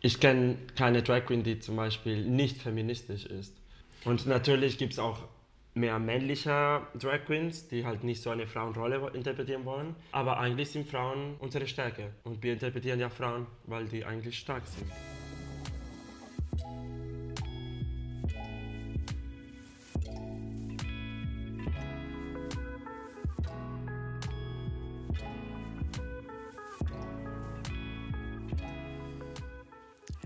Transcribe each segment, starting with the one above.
ich kenne keine Drag Queen, die zum Beispiel nicht feministisch ist. Und natürlich gibt es auch mehr männliche Drag Queens, die halt nicht so eine Frauenrolle interpretieren wollen. Aber eigentlich sind Frauen unsere Stärke. Und wir interpretieren ja Frauen, weil die eigentlich stark sind.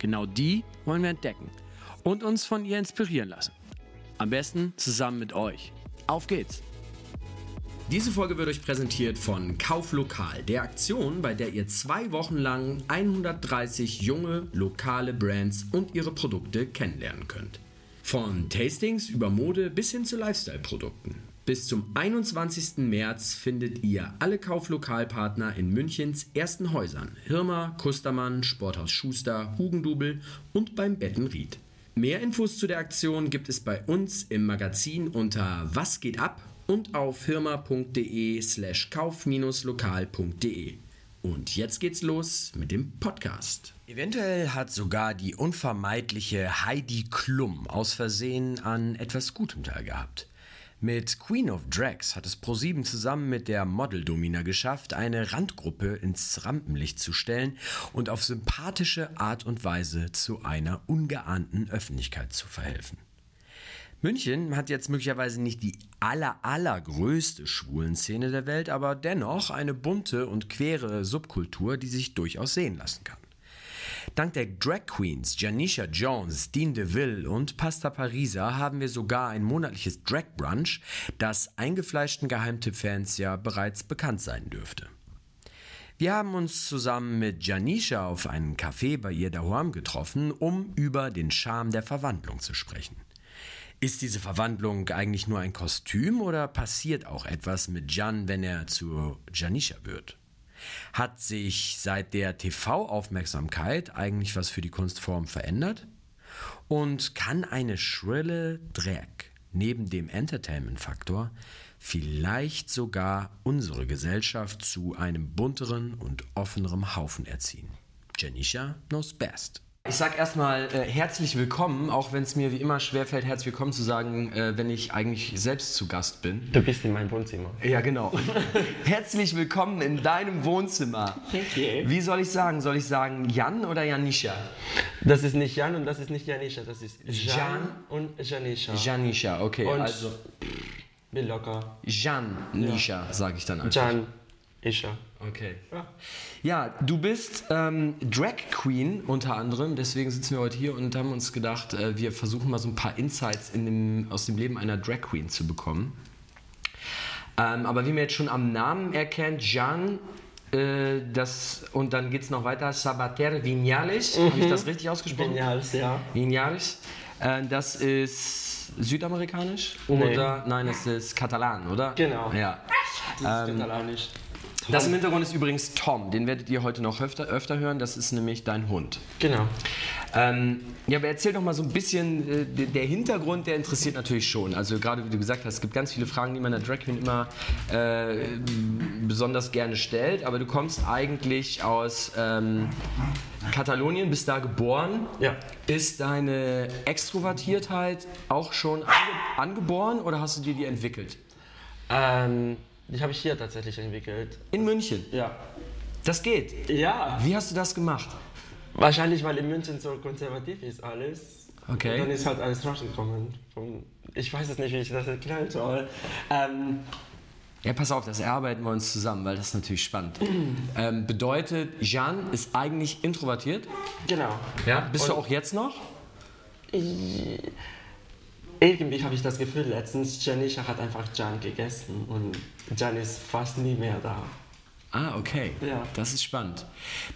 Genau die wollen wir entdecken und uns von ihr inspirieren lassen. Am besten zusammen mit euch. Auf geht's! Diese Folge wird euch präsentiert von Kauflokal, der Aktion, bei der ihr zwei Wochen lang 130 junge lokale Brands und ihre Produkte kennenlernen könnt. Von Tastings über Mode bis hin zu Lifestyle-Produkten. Bis zum 21. März findet ihr alle Kauflokalpartner in Münchens ersten Häusern: Hirmer, Kustermann, Sporthaus Schuster, Hugendubel und beim Bettenried. Mehr Infos zu der Aktion gibt es bei uns im Magazin unter Was geht ab und auf firma.de slash kauf-lokal.de. Und jetzt geht's los mit dem Podcast. Eventuell hat sogar die unvermeidliche Heidi Klum aus Versehen an etwas Gutem teilgehabt. Mit Queen of Drags hat es Pro7 zusammen mit der Model-Domina geschafft, eine Randgruppe ins Rampenlicht zu stellen und auf sympathische Art und Weise zu einer ungeahnten Öffentlichkeit zu verhelfen. München hat jetzt möglicherweise nicht die aller, allergrößte Schwulenszene der Welt, aber dennoch eine bunte und quere Subkultur, die sich durchaus sehen lassen kann. Dank der Drag Queens Janisha Jones, Dean DeVille und Pasta Parisa haben wir sogar ein monatliches Drag Brunch, das eingefleischten Geheimtipp-Fans ja bereits bekannt sein dürfte. Wir haben uns zusammen mit Janisha auf einen Café bei ihr daheim getroffen, um über den Charme der Verwandlung zu sprechen. Ist diese Verwandlung eigentlich nur ein Kostüm oder passiert auch etwas mit Jan, wenn er zu Janisha wird? Hat sich seit der TV-Aufmerksamkeit eigentlich was für die Kunstform verändert? Und kann eine schrille Drag neben dem Entertainment-Faktor vielleicht sogar unsere Gesellschaft zu einem bunteren und offeneren Haufen erziehen? Janisha knows best. Ich sage erstmal äh, herzlich willkommen, auch wenn es mir wie immer schwerfällt, herzlich willkommen zu sagen, äh, wenn ich eigentlich selbst zu Gast bin. Du bist in meinem Wohnzimmer. Ja, genau. herzlich willkommen in deinem Wohnzimmer. Okay. Wie soll ich sagen? Soll ich sagen Jan oder Janisha? Das ist nicht Jan und das ist nicht Janisha, das ist Jan, Jan? und Janisha. Janisha, okay. Und also bin locker. Jan Nisha, sage ich dann einfach. Jan, Isha. Okay. Ja. Ja, du bist ähm, Drag Queen unter anderem, deswegen sitzen wir heute hier und haben uns gedacht, äh, wir versuchen mal so ein paar Insights in dem, aus dem Leben einer Drag Queen zu bekommen. Ähm, aber wie man jetzt schon am Namen erkennt, Jean, äh, das, und dann geht es noch weiter, Sabater Vinales, habe ich das richtig ausgesprochen? Genial, ja. Vinales. Äh, das ist südamerikanisch? Nee. Oder, nein, es ist Katalan, oder? Genau. Ja. Das ist katalanisch. Das im Hintergrund ist übrigens Tom, den werdet ihr heute noch öfter, öfter hören, das ist nämlich dein Hund. Genau. Ähm, ja, aber erzähl doch mal so ein bisschen, äh, der- Hintergrund, der interessiert natürlich schon. Also gerade wie du gesagt hast, es gibt ganz viele Fragen, die man der Drag Queen immer äh, besonders gerne stellt, aber du kommst eigentlich aus ähm, Katalonien, bist da geboren. Ja. Ist deine Extrovertiertheit auch schon ange angeboren oder hast du dir die entwickelt? Ähm, die habe ich hier tatsächlich entwickelt. In München. Ja. Das geht. Ja. Wie hast du das gemacht? Wahrscheinlich, weil in München so konservativ ist alles. Okay. Und dann ist halt alles rausgekommen. Ich weiß es nicht, wie ich das erklären soll. Ähm, Ja, pass auf, das erarbeiten wir uns zusammen, weil das ist natürlich spannend. ähm, bedeutet, Jean ist eigentlich introvertiert. genau. Ja. Bist du Und- auch jetzt noch? Irgendwie habe ich das Gefühl, letztens Janisha hat einfach Jan gegessen und Jan ist fast nie mehr da. Ah, okay. Ja. Das ist spannend.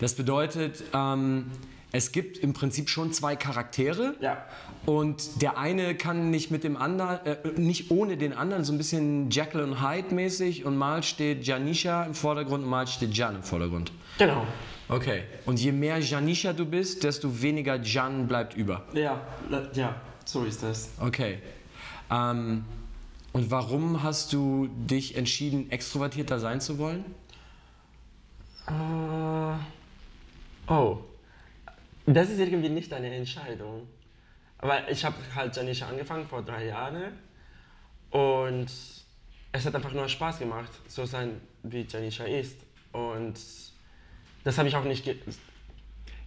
Das bedeutet, ähm, es gibt im Prinzip schon zwei Charaktere. Ja. Und der eine kann nicht mit dem anderen, äh, nicht ohne den anderen, so ein bisschen Jekyll und Hyde mäßig. Und mal steht Janisha im Vordergrund und mal steht Jan im Vordergrund. Genau. Okay. Und je mehr Janisha du bist, desto weniger Jan bleibt über. Ja, ja, so ist das. Okay. Ähm, und warum hast du dich entschieden, extrovertierter sein zu wollen? Äh, oh, das ist irgendwie nicht eine Entscheidung. Aber ich habe halt Janisha angefangen vor drei Jahren und es hat einfach nur Spaß gemacht, so sein, wie Janisha ist. Und das habe ich auch nicht.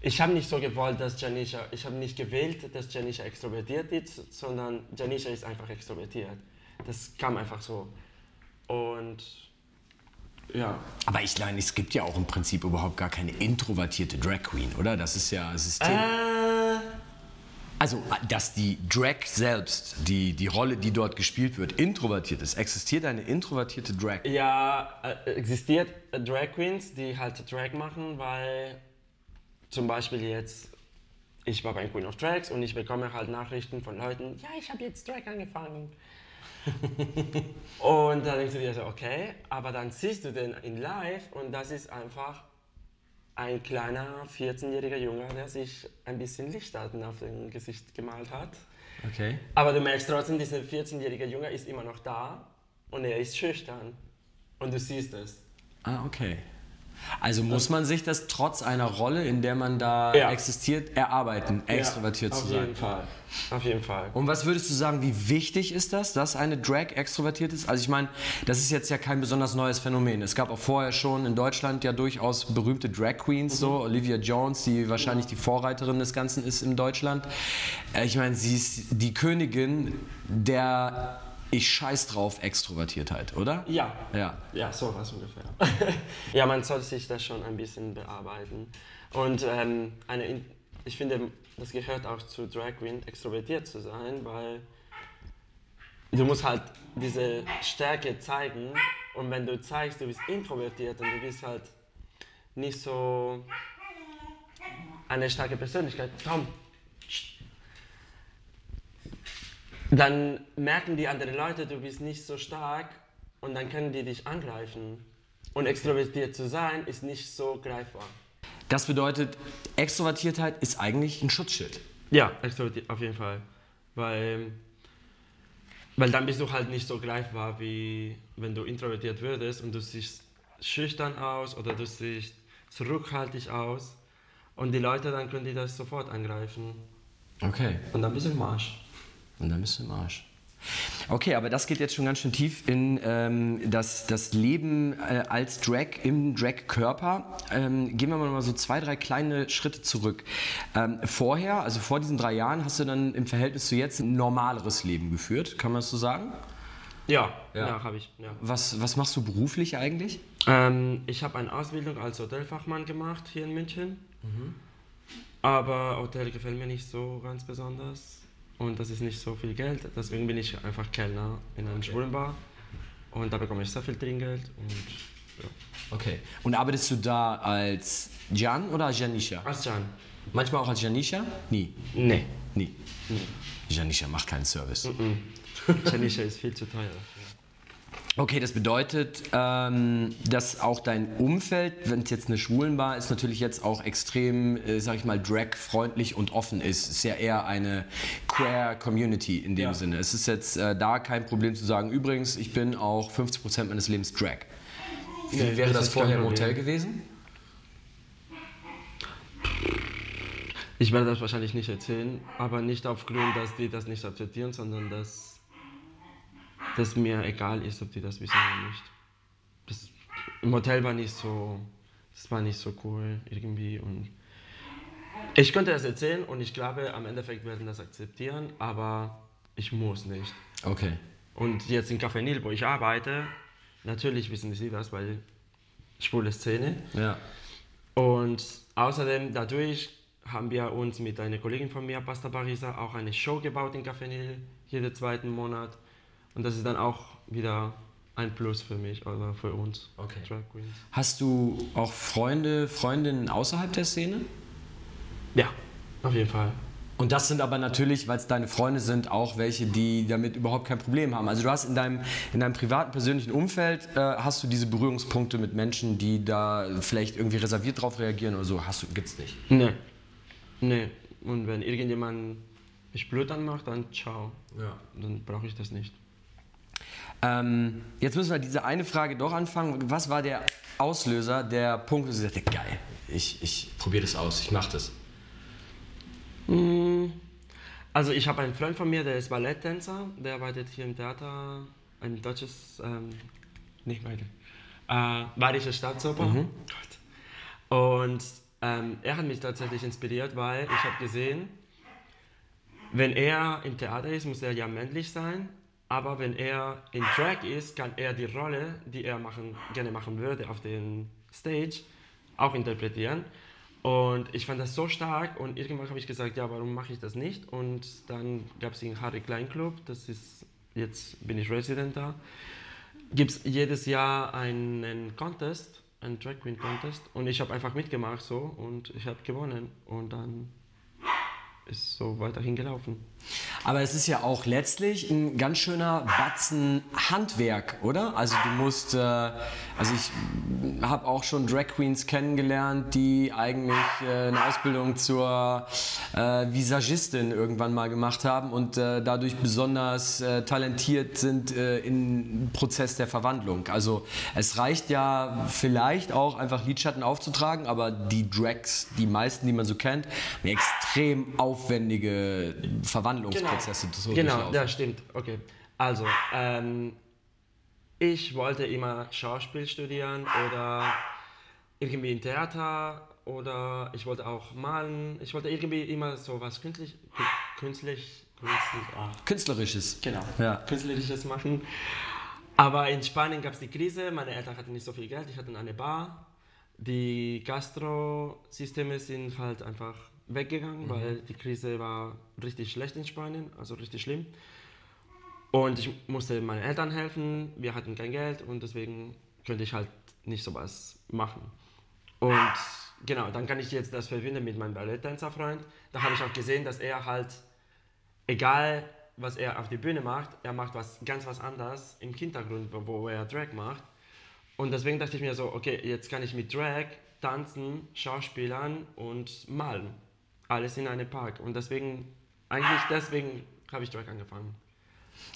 Ich habe nicht so gewollt, dass Janisha. Ich habe nicht gewählt, dass Janisha extrovertiert ist, sondern Janisha ist einfach extrovertiert. Das kam einfach so. Und ja. Aber ich meine, es gibt ja auch im Prinzip überhaupt gar keine introvertierte Drag Queen, oder? Das ist ja System. Äh, Also, dass die Drag selbst, die, die Rolle, die dort gespielt wird, introvertiert ist. Existiert eine introvertierte Drag? Ja, äh, existiert Drag Queens, die halt Drag machen, weil zum Beispiel jetzt, ich war bei Queen of Drags und ich bekomme halt Nachrichten von Leuten, ja, ich habe jetzt Drag angefangen. und da denkst du dir so, okay, aber dann siehst du den in live und das ist einfach ein kleiner 14-jähriger Junge, der sich ein bisschen Lichtarten auf dem Gesicht gemalt hat. Okay. Aber du merkst trotzdem, dieser 14-jährige Junge ist immer noch da und er ist schüchtern. Und du siehst es. Ah, okay. Also muss man sich das trotz einer Rolle, in der man da Ja. existiert, erarbeiten, extrovertiert ja, zu auf sein? jeden Fall. Auf jeden Fall. Und was würdest du sagen, wie wichtig ist das, dass eine Drag extrovertiert ist? Also ich meine, das ist jetzt ja kein besonders neues Phänomen. Es gab auch vorher schon in Deutschland ja durchaus berühmte Drag Queens, so Olivia Jones, die wahrscheinlich die Vorreiterin des Ganzen ist in Deutschland. Äh, Ich meine, sie ist die Königin der ich scheiß drauf Extrovertiertheit, oder? Ja. Ja. Ja, sowas ungefähr. ja, man sollte sich das schon ein bisschen bearbeiten. Und ähm, eine, In- ich finde, das gehört auch zu Drag Queen, extrovertiert zu sein, weil du musst halt diese Stärke zeigen. Und wenn du zeigst, du bist introvertiert und du bist halt nicht so eine starke Persönlichkeit, komm, dann merken die anderen Leute, du bist nicht so stark und dann können die dich angreifen. Und extrovertiert zu sein ist nicht so greifbar. Das bedeutet, Extrovertiertheit ist eigentlich ein Schutzschild. Ja, extrovertiert auf jeden Fall. Weil, weil dann bist du halt nicht so greifbar, wie wenn du introvertiert würdest und du siehst schüchtern aus oder du siehst zurückhaltend aus. Und die Leute, dann können die das sofort angreifen. Okay. Und dann bist du im Arsch. Und dann bist du im Arsch. Okay, aber das geht jetzt schon ganz schön tief in ähm, das, das Leben äh, als Drag im Drag-Körper. Ähm, gehen wir mal so zwei, drei kleine Schritte zurück. Ähm, vorher, also vor diesen drei Jahren, hast du dann im Verhältnis zu jetzt ein normaleres Leben geführt, kann man das so sagen? Ja, Ja. ja, habe ich. Ja. Was, was machst du beruflich eigentlich? Ähm, ich habe eine Ausbildung als Hotelfachmann gemacht hier in München. Aber Hotel gefällt mir nicht so ganz besonders. Und das ist nicht so viel Geld. Deswegen bin ich einfach Kellner in einem Schwulenbar. Und da bekomme ich sehr viel Trinkgeld. Und ja. Okay. Und arbeitest du da als Jan oder als Janisha? Als Jan. Manchmal auch als Janisha? Nie. Nee. Nie. Janisha macht keinen Service. Janisha ist viel zu teuer. Okay, das bedeutet, ähm, dass auch dein Umfeld, wenn es jetzt eine Schwulenbar ist, natürlich jetzt auch extrem, äh, sag ich mal, drag-freundlich und offen ist. Es ist ja eher eine queer Community in dem Ja. Sinne. Es ist jetzt äh, da kein Problem zu sagen, übrigens, ich bin auch 50% meines Lebens Drag. Wie Nee, wäre das vorher im. Hotel gewesen? Ich werde das wahrscheinlich nicht erzählen, aber nicht aufgrund, dass die das nicht akzeptieren, sondern dass, dass mir egal ist, ob die das wissen oder nicht. Das, Im Hotel war nicht so, das war nicht so cool irgendwie und ich könnte das erzählen und ich glaube, am Endeffekt werden das akzeptieren, aber ich muss nicht. Okay. Und jetzt in Café Nil, wo ich arbeite, natürlich wissen sie das, weil schwule Szene. Ja. Und außerdem dadurch haben wir uns mit einer Kollegin von mir, Pasta Barisa, auch eine Show gebaut in Café Nil, jeden zweiten Monat. Und das ist dann auch wieder ein Plus für mich oder für uns Okay. Hast du auch Freunde, Freundinnen außerhalb der Szene? Ja, auf jeden Fall. Und das sind aber natürlich, weil es deine Freunde sind, auch welche, die damit überhaupt kein Problem haben. Also du hast in deinem, in deinem privaten, persönlichen Umfeld, äh, hast du diese Berührungspunkte mit Menschen, die da vielleicht irgendwie reserviert drauf reagieren oder so, hast du, gibt's nicht? Nee. Nee. Und wenn irgendjemand mich blöd anmacht, dann ciao. Ja. Dann brauche ich das nicht. Ähm, jetzt müssen wir diese eine Frage doch anfangen. Was war der Auslöser, der Punkt, wo du sagst, geil, ich, ich probiere das aus, ich mache das? Also ich habe einen Freund von mir, der ist Balletttänzer, der arbeitet hier im Theater, ein deutsches, ähm, nicht meine, äh, Bayerische Staatsoper. Gott. Und ähm, er hat mich tatsächlich inspiriert, weil ich habe gesehen, wenn er im Theater ist, muss er ja männlich sein, aber wenn er in Drag ist, kann er die Rolle, die er machen, gerne machen würde auf den Stage, auch interpretieren. Und ich fand das so stark und irgendwann habe ich gesagt, ja, warum mache ich das nicht? Und dann gab es den Harry Klein Club, das ist, jetzt bin ich Resident da, gibt es jedes Jahr einen Contest, einen Drag Queen Contest und ich habe einfach mitgemacht so und ich habe gewonnen und dann ist so weiterhin gelaufen. Aber es ist ja auch letztlich ein ganz schöner Batzen Handwerk, oder? Also du musst, äh, also ich habe auch schon Drag Queens kennengelernt, die eigentlich äh, eine Ausbildung zur äh, Visagistin irgendwann mal gemacht haben und äh, dadurch besonders äh, talentiert sind äh, im Prozess der Verwandlung. Also es reicht ja vielleicht auch einfach Lidschatten aufzutragen, aber die Drags, die meisten, die man so kennt, haben extrem aufwendige Verwandlungsprozesse. so Genau, ja, stimmt. Okay. Also, ähm, ich wollte immer Schauspiel studieren oder irgendwie im Theater oder ich wollte auch malen. Ich wollte irgendwie immer so was künstlich, kü- künstlich, künstlich, ah, Künstlerisches. genau, Ja. künstliches machen. Aber in Spanien gab es die Krise, meine Eltern hatten nicht so viel Geld, ich hatte eine Bar. Die Gastrosysteme sind halt einfach weggegangen, weil die Krise war richtig schlecht in Spanien, also richtig schlimm. Und ich musste meinen Eltern helfen, wir hatten kein Geld und deswegen könnte ich halt nicht sowas machen. Und genau, dann kann ich jetzt das verbinden mit meinem Balletttänzerfreund. Da habe ich auch gesehen, dass er halt, egal was er auf die Bühne macht, er macht was ganz was anderes im Hintergrund, wo er Drag macht. Und deswegen dachte ich mir so, okay, jetzt kann ich mit Drag tanzen, Schauspielern und malen. Alles in einem Park. Und deswegen, eigentlich deswegen habe ich Drag angefangen.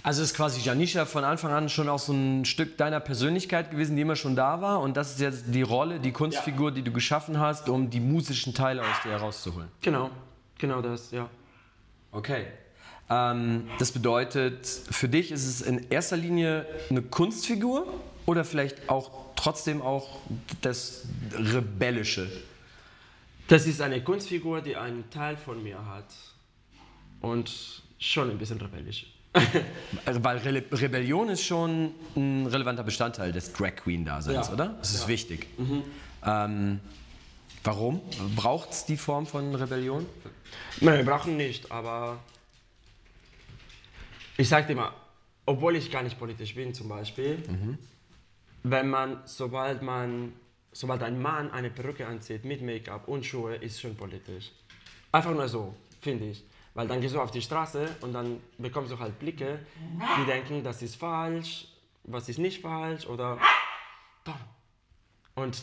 Also ist quasi Janisha von Anfang an schon auch so ein Stück deiner Persönlichkeit gewesen, die immer schon da war. Und das ist jetzt die Rolle, die Kunstfigur, die du geschaffen hast, um die musischen Teile aus dir herauszuholen. Genau, genau das, ja. Okay. Ähm, das bedeutet, für dich ist es in erster Linie eine Kunstfigur oder vielleicht auch trotzdem auch das Rebellische? Das ist eine Kunstfigur, die einen Teil von mir hat. Und schon ein bisschen rebellisch. Weil Re Rebellion ist schon ein relevanter Bestandteil des Drag Queen-Daseins, Ja. oder? Das ist Ja. wichtig. Ähm, warum? Braucht es die Form von Rebellion? Nein, wir brauchen nicht, aber ich sage dir mal, obwohl ich gar nicht politisch bin zum Beispiel, wenn man, sobald man, sobald ein Mann eine Perücke anzieht mit Make-up und Schuhe, ist schon politisch. Einfach nur so, finde ich. Weil dann gehst du auf die Straße und dann bekommst du halt Blicke, die denken, das ist falsch, was ist nicht falsch oder und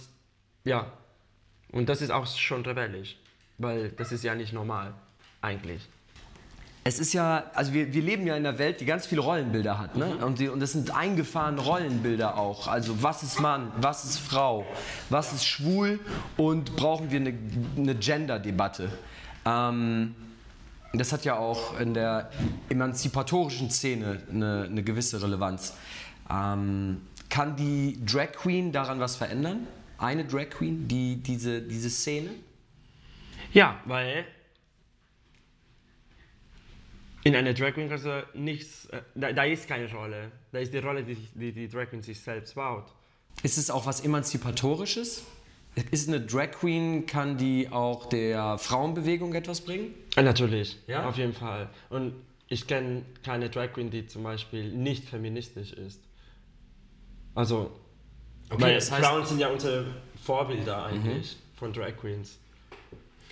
ja, und das ist auch schon rebellisch, weil das ist ja nicht normal, eigentlich. Es ist ja, also wir, wir leben ja in einer Welt, die ganz viele Rollenbilder hat. Ne? Und, die, und das sind eingefahrene Rollenbilder auch. Also was ist Mann, was ist Frau, was ist schwul und brauchen wir eine, eine Gender-Debatte. Ähm, das hat ja auch in der emanzipatorischen Szene eine, eine gewisse Relevanz. Ähm, kann die Drag Queen daran was verändern? Eine Drag Queen, die, diese, diese Szene? Ja, weil in einer Drag Queen du nichts, äh, da, da ist keine Rolle. Da ist die Rolle, die die, die Drag Queen sich selbst baut. Ist es auch was Emanzipatorisches? Ist eine Drag Queen, kann die auch der Frauenbewegung etwas bringen? Äh, Natürlich, Ja? auf jeden Fall. Und ich kenne keine Drag Queen, die zum Beispiel nicht feministisch ist. Also, Okay, weil das heißt- Frauen sind ja unsere Vorbilder eigentlich von Drag Queens.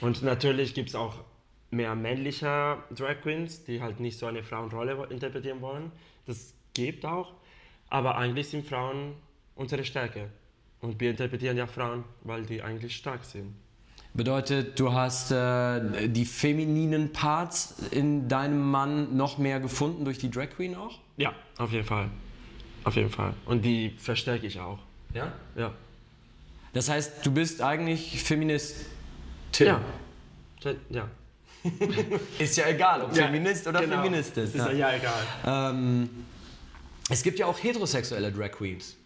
Und natürlich gibt es auch mehr männliche Drag Queens, die halt nicht so eine Frauenrolle interpretieren wollen. Das gibt auch. Aber eigentlich sind Frauen unsere Stärke. Und wir interpretieren ja Frauen, weil die eigentlich stark sind. Bedeutet, du hast äh, die femininen Parts in deinem Mann noch mehr gefunden durch die Drag Queen auch? Ja, auf jeden Fall. Auf jeden Fall. Und die verstärke ich auch. Ja? Ja. Das heißt, du bist eigentlich Feminist. Ja. Ja. Ist ja egal, ob Ja, Feminist oder genau. Feminist ist. Ja, ja egal. Ähm, es gibt ja auch heterosexuelle Drag Queens.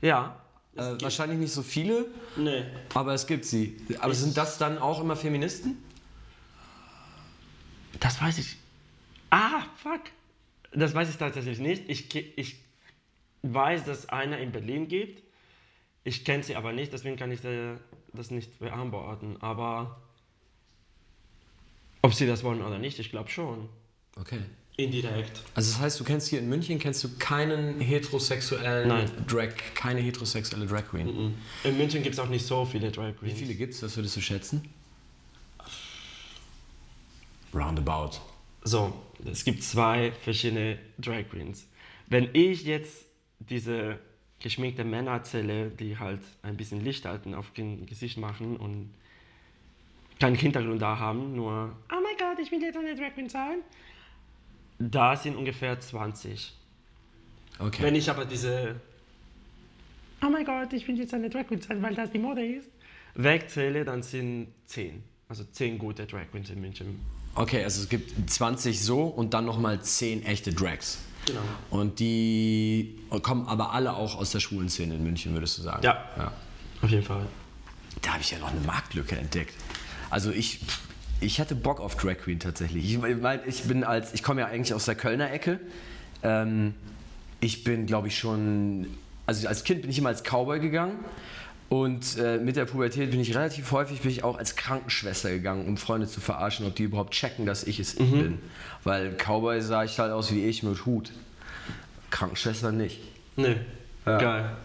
Ja. Äh, wahrscheinlich nicht so viele, Nee. aber es gibt sie. Aber sind das dann auch immer Feministen? Das weiß ich. Ah, fuck. Das weiß ich tatsächlich nicht. Ich, ich weiß, dass es eine in Berlin gibt. Ich kenne sie aber nicht, deswegen kann ich äh, das nicht beantworten. Aber ob sie das wollen oder nicht, ich glaube schon. Okay. Indirekt. Also das heißt, du kennst hier in München kennst du keinen heterosexuellen Nein. Drag, keine heterosexuelle Drag Queen. In München gibt es auch nicht so viele Drag Wie Queens. viele gibt's? Was würdest du schätzen? Roundabout. So, es gibt zwei verschiedene Drag Queens. Wenn ich jetzt diese geschminkte Männer erzähle, die halt ein bisschen Licht halten auf dem Gesicht machen und keinen Hintergrund da haben, nur, oh mein Gott, ich will jetzt eine Drag Queen sein, da sind ungefähr 20. Okay. Wenn ich aber diese, oh mein Gott, ich will jetzt eine Drag Queen sein, weil das die Mode ist, wegzähle, dann sind 10. Also 10 gute Drag Queens in München. Okay, also es gibt 20 so und dann nochmal 10 echte Drags. Genau. Und die kommen aber alle auch aus der schwulen Szene in München, würdest du sagen? Ja. ja. Auf jeden Fall. Da habe ich ja noch eine Marktlücke entdeckt. Also ich, ich hatte Bock auf Drag Queen tatsächlich. Ich, ich bin als, ich komme ja eigentlich aus der Kölner Ecke. Ähm, ich bin, glaube ich, schon, also als Kind bin ich immer als Cowboy gegangen. Und äh, mit der Pubertät bin ich relativ häufig bin ich auch als Krankenschwester gegangen, um Freunde zu verarschen, ob die überhaupt checken, dass ich es bin. Weil Cowboy sah ich halt aus wie ich mit Hut. Krankenschwester nicht. Nee. Ja. Geil.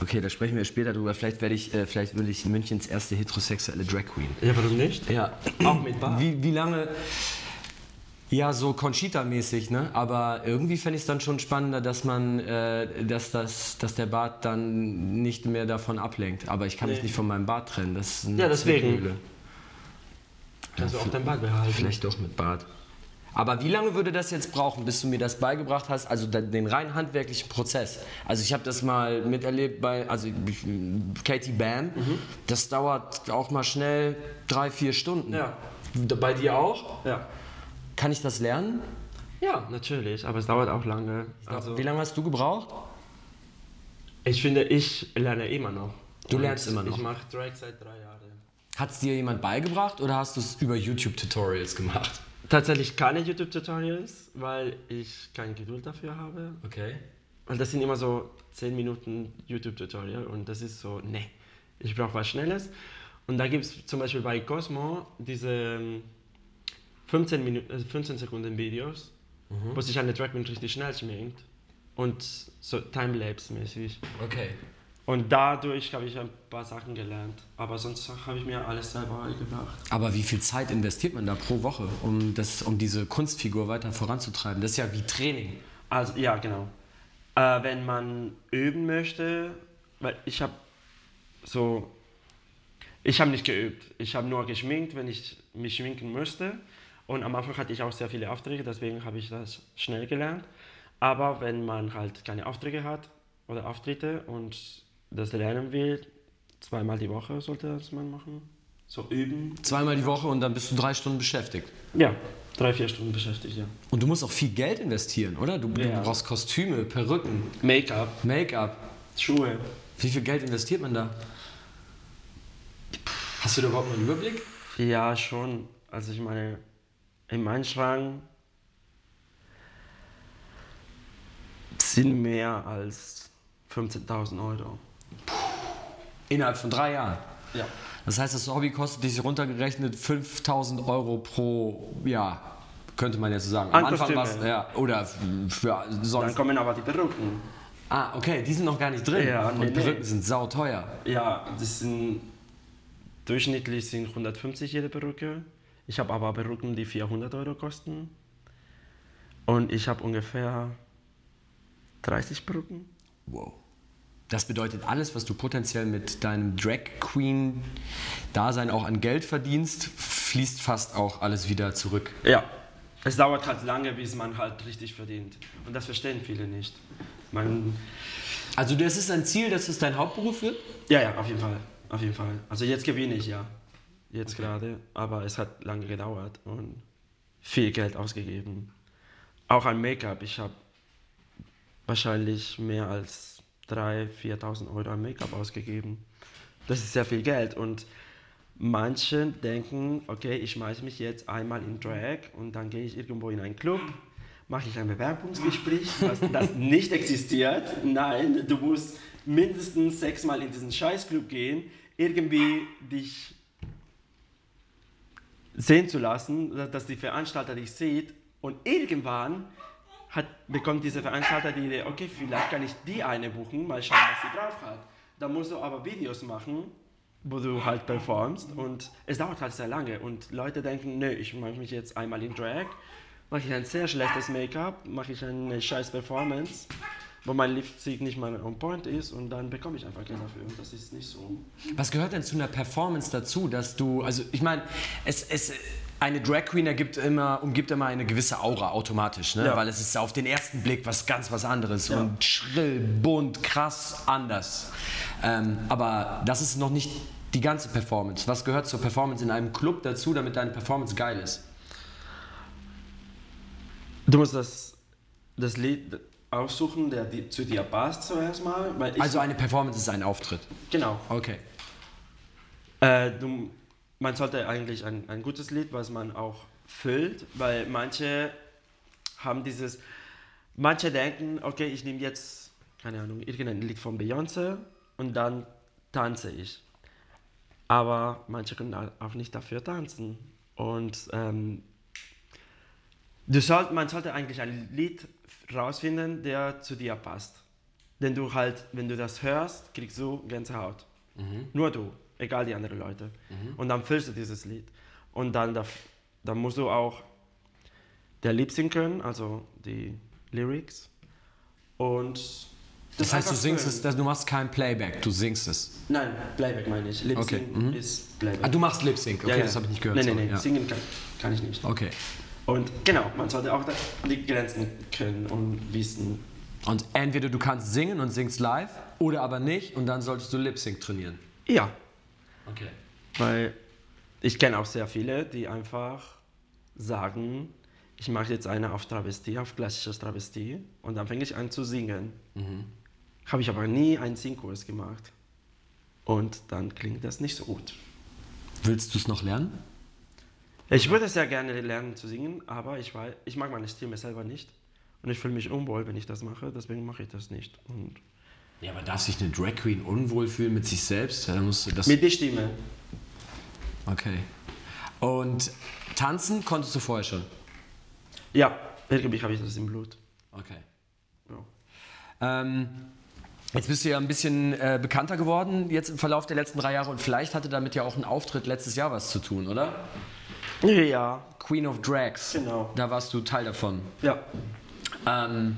Okay, da sprechen wir später drüber. Vielleicht werde ich, äh, vielleicht würde ich Münchens erste heterosexuelle Drag Queen. Ja, warum nicht? Ja. Auch mit Bar. Wie, wie lange? Ja, so Conchita-mäßig, ne? Aber irgendwie fände ich es dann schon spannender, dass man, äh, dass, das, dass der Bart dann nicht mehr davon ablenkt. Aber ich kann mich Nee. nicht von meinem Bart trennen. Das ist eine Ja, deswegen. Kannst du auch dein Bart behalten. Vielleicht doch mit Bart. Aber wie lange würde das jetzt brauchen, bis du mir das beigebracht hast, also den rein handwerklichen Prozess? Also ich habe das mal miterlebt bei, also Katie Bam, das dauert auch mal schnell drei, vier Stunden. Ja. Bei dir auch? Ja. Kann ich das lernen? Ja, natürlich, aber es dauert auch lange. Also, Wie lange hast du gebraucht? ich finde, ich lerne immer noch. Du Und lernst immer noch. Ich mache Drag seit drei Jahren. Hat es dir jemand beigebracht oder hast du es über YouTube-Tutorials gemacht? Tatsächlich keine YouTube-Tutorials, weil ich keine Geduld dafür habe. Okay. Weil das sind immer so 10 Minuten YouTube-Tutorial und das ist so, ne, ich brauche was Schnelles. Und da gibt es zum Beispiel bei Cosmo diese ähm, 15, Minuten, äh, 15 Sekunden Videos, wo sich eine Queen richtig schnell schminkt und so Timelapse-mäßig. Okay. Und dadurch habe ich ein paar Sachen gelernt. Aber sonst habe ich mir alles selber beigebracht. Aber wie viel Zeit investiert man da pro Woche, um, das, um diese Kunstfigur weiter voranzutreiben? Das ist ja wie Training. Also, ja, genau. Äh, wenn man üben möchte, weil ich habe so, ich habe nicht geübt. Ich habe nur geschminkt, wenn ich mich schminken müsste. Und am Anfang hatte ich auch sehr viele Aufträge, deswegen habe ich das schnell gelernt. Aber wenn man halt keine Aufträge hat oder Auftritte und das lernen will, zweimal die Woche sollte das man machen. So üben. Zweimal die Woche und dann bist du drei Stunden beschäftigt. Ja, drei, vier Stunden beschäftigt, ja. Und du musst auch viel Geld investieren, oder? Du, Ja. du brauchst Kostüme, Perücken, Make-up, Make-up. Schuhe. Wie viel Geld investiert man da? Hast du da überhaupt einen Überblick? Ja, schon. Also ich meine, in meinem Schrank sind mehr als 15.000 Euro. Innerhalb von drei Jahren. Ja. Das heißt, das Hobby kostet dich runtergerechnet 5000 Euro pro Jahr. Könnte man jetzt so sagen. An war's- Kostüme. ja, oder für Dann sonst. kommen aber die Perücken. Ah, okay, die sind noch gar nicht drin. Ja, Und nee, nee. Perücken sind sauteuer. Ja, das sind durchschnittlich sind 150 jede Perücke. Ich habe aber Perücken, die 400 Euro kosten. Und ich habe ungefähr 30 Perücken. Wow. Das bedeutet, alles, was du potenziell mit deinem Drag Queen Dasein auch an Geld verdienst, fließt fast auch alles wieder zurück. Ja, es dauert halt lange, bis man halt richtig verdient. Und das verstehen viele nicht. Man, Also das ist ein Ziel, dass es dein Hauptberuf wird? ja, ja, auf jeden Fall. Auf jeden Fall. Also jetzt gewinne ich ja. Jetzt gerade. Aber es hat lange gedauert und viel Geld ausgegeben. Auch an Make-up. Ich habe wahrscheinlich mehr als 3.000, 4.000 Euro an Make-up ausgegeben. Das ist sehr viel Geld. Und manche denken, okay, ich schmeiße mich jetzt einmal in Drag und dann gehe ich irgendwo in einen Club, mache ich ein Bewerbungsgespräch, was das nicht existiert. Nein, du musst mindestens sechsmal in diesen Scheißclub gehen, irgendwie dich sehen zu lassen, dass- dass die Veranstalter dich sieht und irgendwann hat, bekommt dieser Veranstalter die Idee, okay, vielleicht kann ich die eine buchen, mal schauen, was sie drauf hat. Dann musst du aber Videos machen, wo du halt performst und es dauert halt sehr lange und Leute denken, nö, ich mache mich jetzt einmal in Drag, mache ich ein sehr schlechtes Make-up, mache ich eine scheiß Performance, wo mein Lipstick nicht mal on point ist und dann bekomme ich einfach Geld dafür und das ist nicht so. Was gehört denn zu einer Performance dazu, dass du, also ich meine, es, es, eine Drag Queen ergibt immer, umgibt immer eine gewisse Aura automatisch, ne? Ja. weil es ist auf den ersten Blick was ganz was anderes Ja. und schrill, bunt, krass, anders. Ähm, aber das ist noch nicht die ganze Performance. Was gehört zur Performance in einem Club dazu, damit deine Performance geil ist? Du musst das, das Lied aussuchen, der zu dir passt zuerst mal. Weil ich, Also eine Performance ist ein Auftritt. genau. Okay. Äh, du, man sollte eigentlich ein, ein gutes Lied, was man auch füllt, weil manche haben dieses, manche denken, okay, ich nehme jetzt, keine Ahnung, irgendein Lied von Beyoncé und dann tanze ich. Aber manche können auch nicht dafür tanzen. Und ähm, du sollt, man sollte eigentlich ein Lied rausfinden, der zu dir passt. Denn du halt, wenn du das hörst, kriegst du Gänsehaut. Nur du, egal die anderen Leute. Und dann fühlst du dieses Lied. Und dann, darf, dann musst du auch der Lip Sync können, also die Lyrics. Und Das heißt, du singst füllen. es, du machst kein Playback, du singst es. Nein, Playback meine ich. Lip Okay, mhm. ist Playback. Ah, du machst Lip Sync, okay, Ja, ja. das habe ich nicht gehört. Nein, nein, nein, ja. singen kann, kann ich nicht. Okay. Und genau, man sollte auch da- die Grenzen können und wissen. Und entweder du kannst singen und singst live oder aber nicht und dann solltest du Lip Sync trainieren. Ja, Okay. weil ich kenne auch sehr viele, die einfach sagen, ich mache jetzt eine auf Travestie, auf klassisches Travestie und dann fange ich an zu singen. Habe ich aber nie einen Singkurs gemacht. Und dann klingt das nicht so gut. Willst du es noch lernen? Ich würde sehr gerne lernen zu singen, aber ich, weiß, ich mag meine Stimme selber nicht. Und ich fühle mich unwohl, wenn ich das mache, deswegen mache ich das nicht. Und Ja, aber darf sich eine Drag Queen unwohl fühlen mit sich selbst? Dann musst du das. mit der Stimme. Okay. Und tanzen konntest du vorher schon? Ja, irgendwie habe ich das im Blut. Okay. Ja. Ähm, jetzt bist du ja ein bisschen äh, bekannter geworden, jetzt im Verlauf der letzten drei Jahre und vielleicht hatte damit ja auch ein Auftritt letztes Jahr was zu tun, oder? Ja, Queen of Drags. Genau. Da warst du Teil davon. ja. Ähm,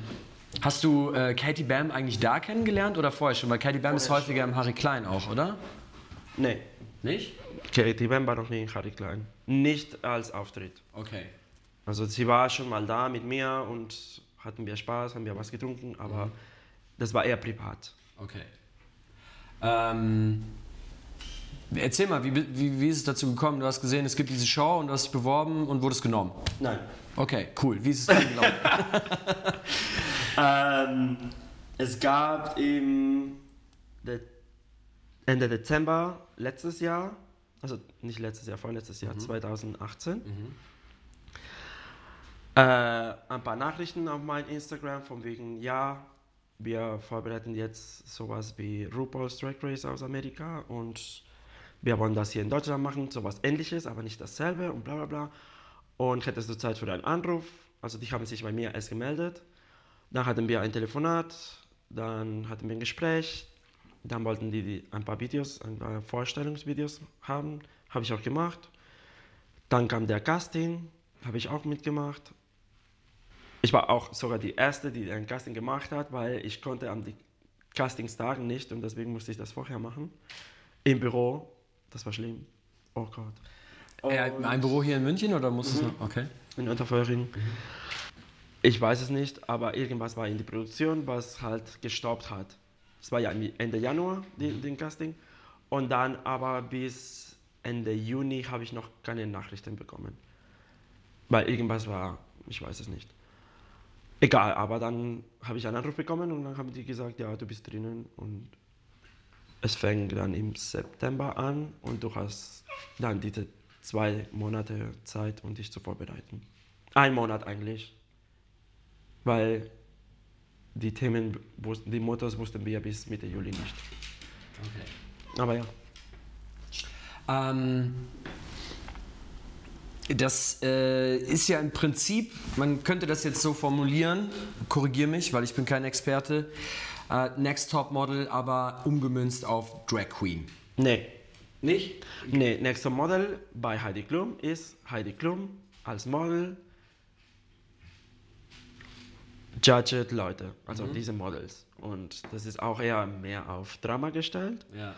hast du äh, Katie Bam eigentlich da kennengelernt oder vorher schon? Weil Katie Bam ist Vorher häufiger im Harry Klein auch, oder? Nee, Nicht? Katie Bam war noch nie in Harry Klein. Nicht als Auftritt. Okay. Also sie war schon mal da mit mir und hatten wir Spaß, haben wir was getrunken, aber das war eher privat. Okay. Ähm, erzähl mal, wie, wie, wie ist es dazu gekommen? Du hast gesehen, es gibt diese Show und du hast dich beworben und wurdest genommen. Nein. Okay, cool. Wie ist es dann gelaufen? Ähm, es gab im De Ende Dezember letztes Jahr, also nicht letztes Jahr, vorletztes Jahr, 2018, äh, ein paar Nachrichten auf mein Instagram von wegen, ja, wir vorbereiten jetzt sowas wie RuPaul's Drag Race aus Amerika und wir wollen das hier in Deutschland machen, sowas ähnliches, aber nicht dasselbe und bla bla bla. Und hättest du Zeit für einen Anruf? Also die haben sich bei mir erst gemeldet. Dann hatten wir ein Telefonat, dann hatten wir ein Gespräch Dann wollten die, ein paar Videos, ein paar Vorstellungsvideos haben. Habe ich auch gemacht. Dann kam der Casting, habe ich auch mitgemacht. Ich war auch sogar die Erste, die ein Casting gemacht hat, weil ich konnte an die Castingstagen nicht und deswegen musste ich das vorher machen. Im Büro, das war schlimm. Oh Gott. Äh, ein Büro hier in München oder muss es noch? Okay. in Unterföhring. Ich weiß es nicht, aber irgendwas war in die Produktion, was halt gestoppt hat. Es war ja Ende Januar, die, den Casting. Und dann aber bis Ende Juni habe ich noch keine Nachrichten bekommen. Weil irgendwas war, ich weiß es nicht. Egal, aber dann habe ich einen Anruf bekommen und dann haben die gesagt, ja, du bist drinnen und es fängt dann im September an und du hast dann diese zwei Monate Zeit, um dich zu vorbereiten. Ein Monat eigentlich, weil die Themen, die Mottos wussten wir bis Mitte Juli nicht. Aber ja. Ähm, das äh, ist ja im Prinzip, man könnte das jetzt so formulieren, korrigier mich, weil ich bin kein Experte, äh, Next Top Model, aber umgemünzt auf Drag Queen. Nee, Nicht? Nee, nächster Model bei Heidi Klum ist Heidi Klum als Model judged Leute, also diese Models. Und das ist auch eher mehr auf Drama gestellt. Ja.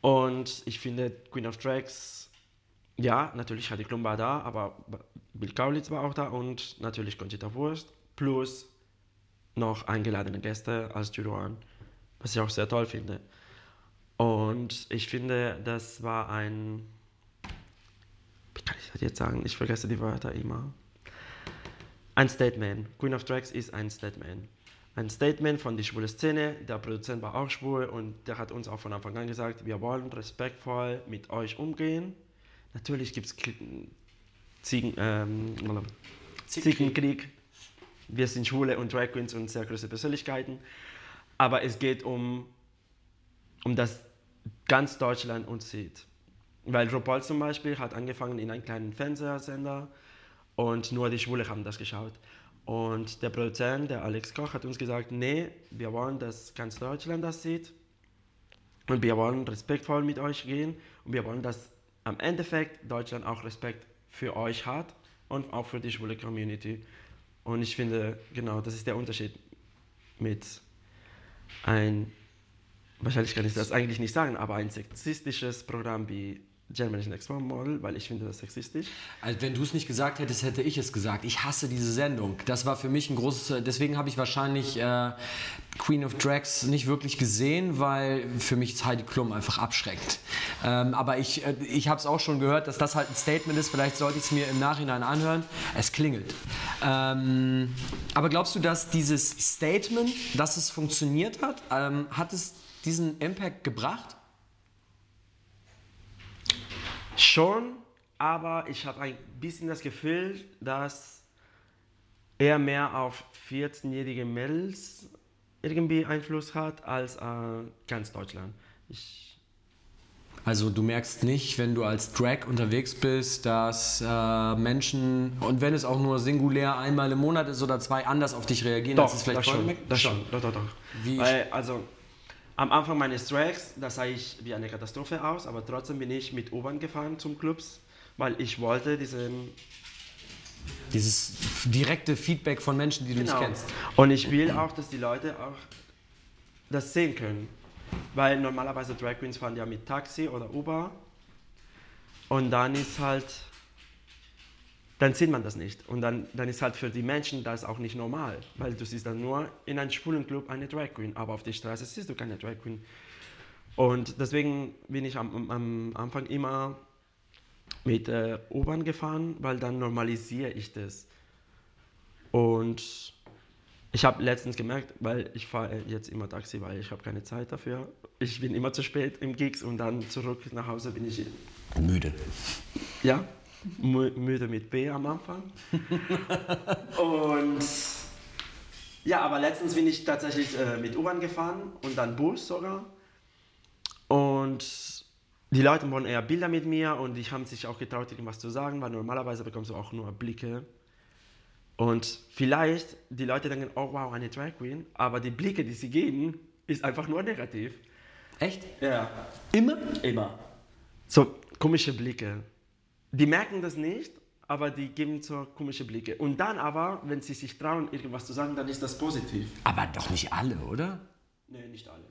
Und ich finde Queen of Drags, ja, natürlich Heidi Klum war da, aber Bill Kaulitz war auch da und natürlich Conchita Wurst plus noch eingeladene Gäste als Juroren, was ich auch sehr toll finde. Und ich finde, das war ein, wie kann ich das jetzt sagen? Ich vergesse die Wörter immer. Ein Statement. Queen of Drags ist ein Statement. Ein Statement von der schwule Szene. Der Produzent war auch schwul und der hat uns auch von Anfang an gesagt, wir wollen respektvoll mit euch umgehen. Natürlich gibt es Ziegen, ähm, Zickenkrieg. Wir sind Schwule und Drag Queens und sehr große Persönlichkeiten. Aber es geht um, um das ganz Deutschland uns sieht. Weil RuPaul zum Beispiel hat angefangen in einem kleinen Fernsehsender und nur die Schwule haben das geschaut. Und der Produzent, der Alex Koch, hat uns gesagt, nee, wir wollen, dass ganz Deutschland das sieht und wir wollen respektvoll mit euch gehen und wir wollen, dass am Endeffekt Deutschland auch Respekt für euch hat und auch für die schwule Community. Und ich finde, genau, das ist der Unterschied mit ein, wahrscheinlich kann ich das eigentlich nicht sagen, aber ein sexistisches Programm wie Germany's Next Top Model, weil ich finde das sexistisch. Also wenn du es nicht gesagt hättest, hätte ich es gesagt. Ich hasse diese Sendung. Das war für mich ein großes. Deswegen habe ich wahrscheinlich äh, Queen of Drags nicht wirklich gesehen, weil für mich ist Heidi Klum einfach abschreckend. Ähm, aber ich, äh, ich habe es auch schon gehört, dass das halt ein Statement ist. Vielleicht sollte ich es mir im Nachhinein anhören. Es klingelt. Ähm, aber glaubst du, dass dieses Statement, dass es funktioniert hat, ähm, hat es diesen Impact gebracht? Schon, aber ich habe ein bisschen das Gefühl, dass er mehr auf 14-jährige Mädels irgendwie Einfluss hat als äh, ganz Deutschland. Ich, Also du merkst nicht, wenn du als Drag unterwegs bist, dass äh, Menschen, und wenn es auch nur singulär einmal im Monat ist oder zwei, anders auf dich reagieren, als es vielleicht das schon, das schon, doch, doch, doch. Weil, also, am Anfang meines Tracks, da sah ich wie eine Katastrophe aus, aber trotzdem bin ich mit U-Bahn gefahren zum Clubs, weil ich wollte diesen Dieses direkte Feedback von Menschen, die du Genau. nicht kennst. Und ich will auch, dass die Leute auch das sehen können. Weil normalerweise Drag Queens fahren ja mit Taxi oder Uber. Und dann ist halt, dann sieht man das nicht. Und dann, dann ist halt für die Menschen das auch nicht normal. Weil du siehst dann nur in einem schwulen Club eine Drag Queen, aber auf der Straße siehst du keine Drag Queen. Und deswegen bin ich am, am Anfang immer mit äh, U-Bahn gefahren, weil dann normalisiere ich das. Und ich habe letztens gemerkt, weil ich fahre jetzt immer Taxi, weil ich habe keine Zeit dafür. Ich bin immer zu spät im Gigs und dann zurück nach Hause bin ich Müde. ja müde mit B am Anfang. und ja, aber letztens bin ich tatsächlich äh, mit U-Bahn gefahren und dann Bus sogar. Und die Leute wollen eher Bilder mit mir und die haben sich auch getraut, irgendwas zu sagen, weil normalerweise bekommst du auch nur Blicke. Und vielleicht die Leute denken, oh wow, eine Drag Queen, aber die Blicke, die sie geben, ist einfach nur negativ. Echt? Ja. Immer? Immer. So komische Blicke. Die merken das nicht, aber die geben so komische Blicke. Und dann aber, wenn sie sich trauen, irgendwas zu sagen, dann ist das positiv. Aber doch nicht alle, oder? Nee, nicht alle.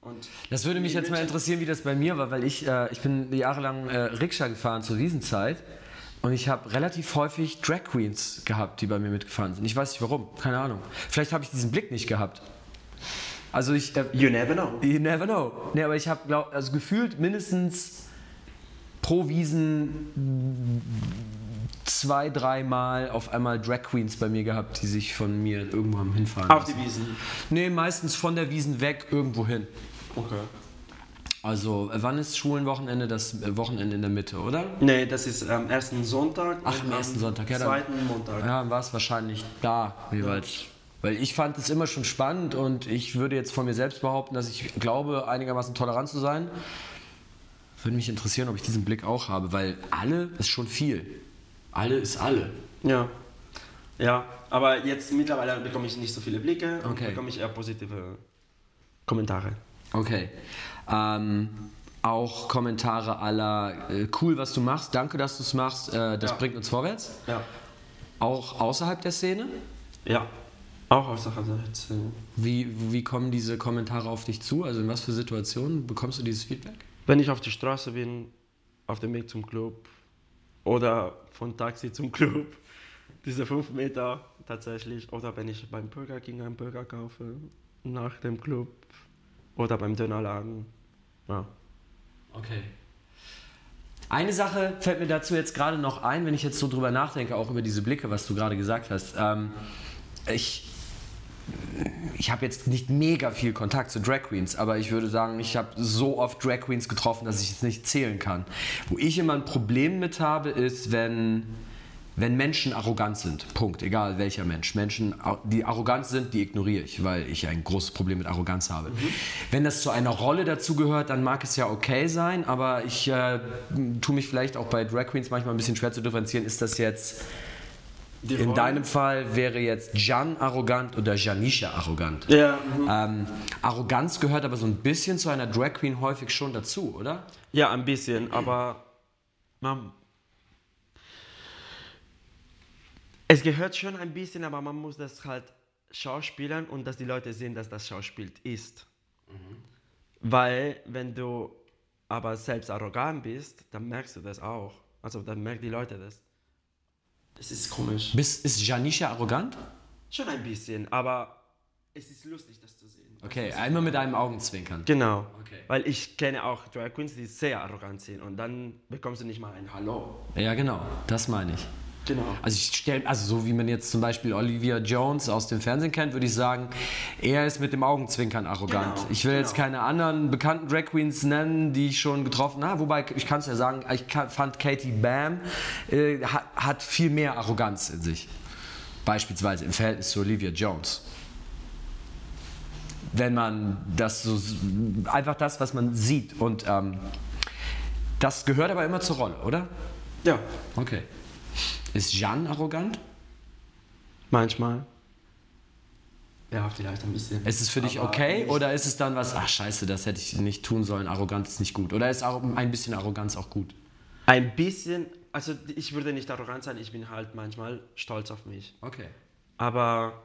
Und Das würde mich jetzt mal interessieren, wie das bei mir war, weil ich, äh, ich bin jahrelang äh, Rikscha gefahren zur Wiesenzeit und ich habe relativ häufig Drag Queens gehabt, die bei mir mitgefahren sind. Ich weiß nicht warum, keine Ahnung. Vielleicht habe ich diesen Blick nicht gehabt. Also ich, äh, You never know. you never know. Nee, aber ich habe, also gefühlt mindestens pro Wiesen zwei, dreimal auf einmal Drag Queens bei mir gehabt, die sich von mir irgendwo haben hinfahren Auf lassen. die Wiesen. Nee, meistens von der Wiesen weg irgendwo hin. Okay. Also, äh, wann ist Schulenwochenende? Das äh, Wochenende in der Mitte, oder? Nee, das ist am ersten Sonntag. Ach, am ersten Sonntag, ja, dann- zweiten Montag. Ja, war es wahrscheinlich da jeweils. Weil ich fand es immer schon spannend und ich würde jetzt von mir selbst behaupten, dass ich glaube, einigermaßen tolerant zu sein. Würde mich interessieren, ob ich diesen Blick auch habe, weil alle ist schon viel. Alle ist alle. Ja. Ja, aber jetzt mittlerweile bekomme ich nicht so viele Blicke und Okay. bekomme ich eher positive Kommentare. Okay. Ähm, auch Kommentare aller äh, cool, was du machst, danke, dass du es machst, äh, das Ja. bringt uns vorwärts. Ja. Auch außerhalb der Szene. Ja. Auch außerhalb der Szene. Wie, wie kommen diese Kommentare auf dich zu? Also in was für Situationen bekommst du dieses Feedback? Wenn ich auf der Straße bin, auf dem Weg zum Club oder von Taxi zum Club, diese fünf Meter tatsächlich, oder wenn ich beim Burger King einen Burger kaufe, nach dem Club oder beim Dönerladen. Ja. Okay. Eine Sache fällt mir dazu jetzt gerade noch ein, wenn ich jetzt so drüber nachdenke, auch über diese Blicke, was du gerade gesagt hast. Ähm, ich ich habe jetzt nicht mega viel Kontakt zu Drag Queens, aber ich würde sagen, ich habe so oft Drag Queens getroffen, dass ich es nicht zählen kann. Wo ich immer ein Problem mit habe, ist, wenn, wenn Menschen arrogant sind. Punkt. Egal welcher Mensch. Menschen, die arrogant sind, die ignoriere ich, weil ich ein großes Problem mit Arroganz habe. Wenn das zu einer Rolle dazu gehört, dann mag es ja okay sein, aber ich äh, tue mich vielleicht auch bei Drag Queens manchmal ein bisschen schwer zu differenzieren. Ist das jetzt Die in Rollen- deinem Fall wäre jetzt Jan arrogant oder Janisha arrogant. Ja, mhm. Ähm, Arroganz gehört aber so ein bisschen zu einer Drag Queen häufig schon dazu, oder? ja, ein bisschen, aber man, es gehört schon ein bisschen, aber man muss das halt schauspielern und dass die Leute sehen, dass das Schauspiel ist. Weil wenn du aber selbst arrogant bist, dann merkst du das auch. Also dann merken die Leute das. Das ist komisch. Bist, ist Janisha arrogant? Schon ein bisschen, aber es ist lustig, das zu sehen. Okay, einmal mit einem Augenzwinkern. Genau. Okay. Weil ich kenne auch Drag Queens, die sehr arrogant sind und dann bekommst du nicht mal ein Hallo. Ja, genau, das meine ich. Genau. Also ich stelle, also so wie man jetzt zum Beispiel Olivia Jones aus dem Fernsehen kennt, würde ich sagen, er ist mit dem Augenzwinkern arrogant. Genau, ich will jetzt genau. keine anderen bekannten Drag Queens nennen, die ich schon getroffen habe. Wobei, ich kann es ja sagen, ich fand Katie Bam äh, hat, hat viel mehr Arroganz in sich. Beispielsweise im Verhältnis zu Olivia Jones. Wenn man das so, einfach das, was man sieht. Und ähm, das gehört aber immer zur Rolle, oder? Ja, Okay. Ist Jan arrogant? manchmal. Ja, vielleicht ein bisschen. Ist es für dich Aber okay oder ist es dann was, ach scheiße, das hätte ich nicht tun sollen, Arroganz ist nicht gut? Oder ist auch ein bisschen Arroganz auch gut? Ein bisschen, also ich würde nicht arrogant sein, ich bin halt manchmal stolz auf mich. Okay. Aber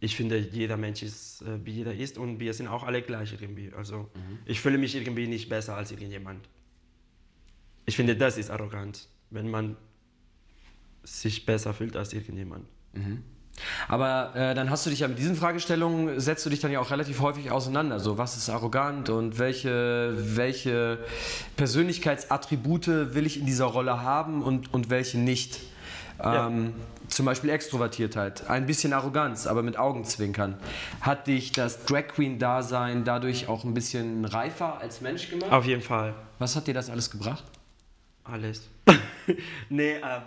ich finde, jeder Mensch ist, äh, wie jeder ist und wir sind auch alle gleich irgendwie. Also ich fühle mich irgendwie nicht besser als irgendjemand. Ich finde, das ist arrogant, wenn man sich besser fühlt als irgendjemand. Aber äh, dann hast du dich ja mit diesen Fragestellungen, setzt du dich dann ja auch relativ häufig auseinander. So, was ist arrogant und welche, welche Persönlichkeitsattribute will ich in dieser Rolle haben und, und welche nicht? Ja. Ähm, Zum Beispiel Extrovertiertheit, ein bisschen Arroganz, aber mit Augenzwinkern. Hat dich das Drag Queen-Dasein dadurch auch ein bisschen reifer als Mensch gemacht? Auf jeden Fall. Was hat dir das alles gebracht? Alles. nee, ähm,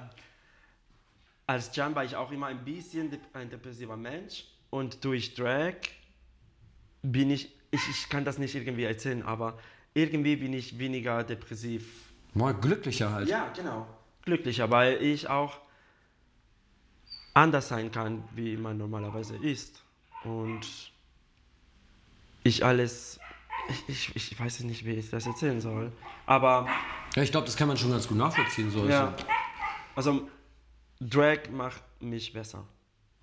als Jan war ich auch immer ein bisschen ein depressiver Mensch und durch Drag bin ich, ich, ich kann das nicht irgendwie erzählen, aber irgendwie bin ich weniger depressiv. Mal glücklicher halt. Ja, genau. Glücklicher, weil ich auch anders sein kann, wie man normalerweise ist. Und ich alles ich, ich, ich weiß nicht, wie ich das erzählen soll. Aber Ja, ich glaube, das kann man schon ganz gut nachvollziehen. So ja, also Drag macht mich besser.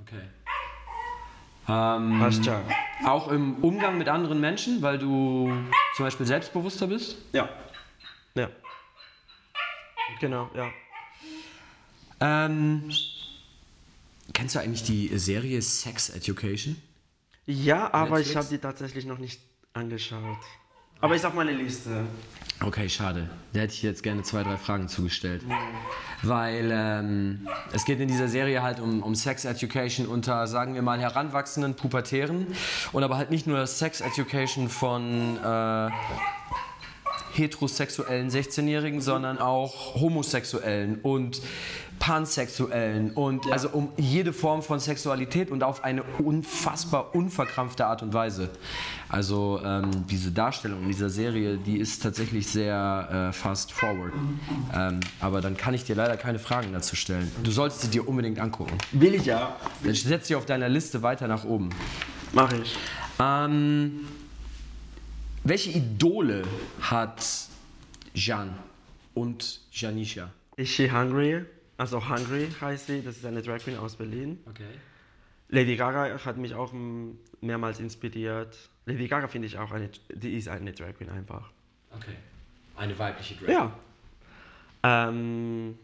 Okay. Ähm, Passt ja. auch im Umgang mit anderen Menschen, weil du zum Beispiel selbstbewusster bist? Ja. Ja. Genau, ja. Ähm, kennst du eigentlich die Serie Sex Education? Ja, aber ich Netflix? habe die tatsächlich noch nicht angeschaut. Aber ist auf meiner Liste. Okay, schade. Da hätte ich jetzt gerne zwei, drei Fragen zugestellt. Weil ähm, es geht in dieser Serie halt um, um Sex Education unter, sagen wir mal, heranwachsenden Pubertären. Und aber halt nicht nur Sex Education von äh, heterosexuellen 16-Jährigen, sondern auch homosexuellen und pansexuellen und also um jede Form von Sexualität und auf eine unfassbar unverkrampfte Art und Weise. Also ähm, diese Darstellung in dieser Serie, die ist tatsächlich sehr äh, fast forward. Ähm, aber dann kann ich dir leider keine Fragen dazu stellen. Du solltest sie dir unbedingt angucken. Will ich ja. Dann setz sie auf deiner Liste weiter nach oben. Mach ich. Ähm, welche Idole hat Jean und Janisha? Is she hungry? Also Hungry heißt sie. Das ist eine Drag Queen aus Berlin. Okay. Lady Gaga hat mich auch mehrmals inspiriert. Lady Gaga finde ich auch eine, die ist eine Drag Queen einfach. Okay. Eine weibliche Drag. Ja. Ähm.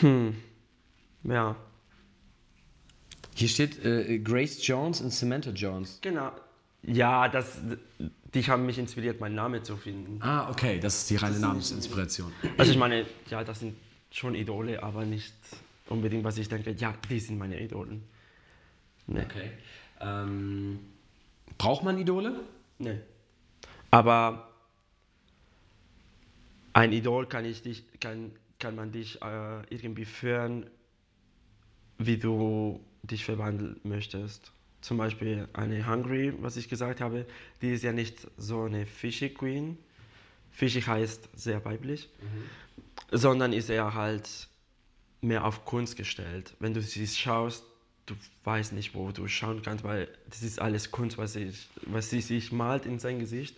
Hm. Ja. Hier steht äh, Grace Jones und Samantha Jones. Genau. Ja, das, die haben mich inspiriert, meinen Namen zu finden. Ah, okay, das ist die reine Namensinspiration. Also ich meine, ja, das sind schon Idole, aber nicht unbedingt, was ich denke, ja, die sind meine Idolen. Nee. Okay. Ähm, braucht man Idole? Nee. Aber ein Idol kann, ich dich, kann, kann man dich äh, irgendwie führen, wie du dich verwandeln möchtest. Zum Beispiel eine Hungry, was ich gesagt habe, die ist ja nicht so eine Fishy Queen. Fishy heißt sehr weiblich, sondern ist eher halt mehr auf Kunst gestellt. Wenn du sie schaust, du weißt nicht, wo du schauen kannst, weil das ist alles Kunst, was, ich, was sie sich malt in sein Gesicht.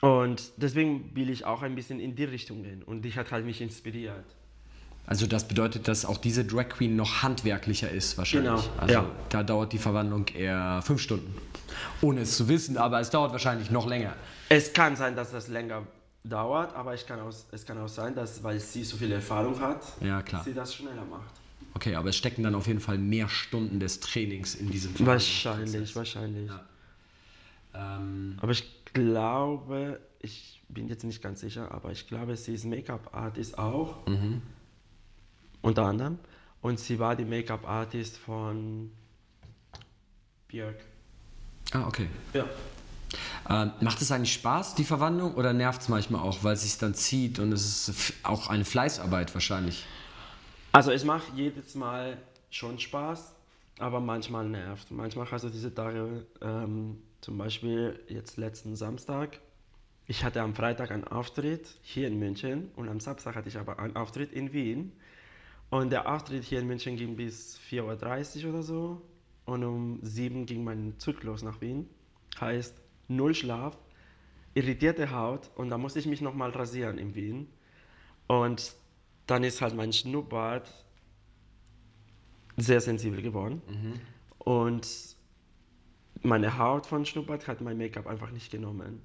Und deswegen will ich auch ein bisschen in die Richtung gehen. Und die hat halt mich inspiriert. Also das bedeutet, dass auch diese Drag Queen noch handwerklicher ist wahrscheinlich. Genau, Also ja. da dauert die Verwandlung eher fünf Stunden. Ohne es zu wissen, aber es dauert wahrscheinlich noch länger. Es kann sein, dass das länger dauert, aber ich kann auch, es kann auch sein, dass, weil sie so viel Erfahrung hat, Ja, sie das schneller macht. Okay, aber es stecken dann auf jeden Fall mehr Stunden des Trainings in diesem Wahrscheinlich, wahrscheinlich. Ja. Ähm, Aber ich glaube, ich bin jetzt nicht ganz sicher, aber ich glaube, sie ist Make-up-Artist auch. Unter anderem. Und sie war die Make-up-Artist von Björk. ah, okay. Ja. Ähm, macht es eigentlich Spaß, die Verwandlung, oder nervt es manchmal auch, weil es sich dann zieht und es ist auch eine Fleißarbeit wahrscheinlich? Also es macht jedes Mal schon Spaß, aber manchmal nervt. Manchmal hast du diese Tage, ähm, zum Beispiel jetzt letzten Samstag. Ich hatte am Freitag einen Auftritt hier in München und am Samstag hatte ich aber einen Auftritt in Wien. Und der Auftritt hier in München ging bis 4.30 Uhr oder so. Und um 7 ging mein Zug los nach Wien. Heißt, null Schlaf, irritierte Haut und da musste ich mich nochmal rasieren in Wien. Und dann ist halt mein Schnurrbart sehr sensibel geworden. Und meine Haut von Schnurrbart hat mein Make-up einfach nicht genommen.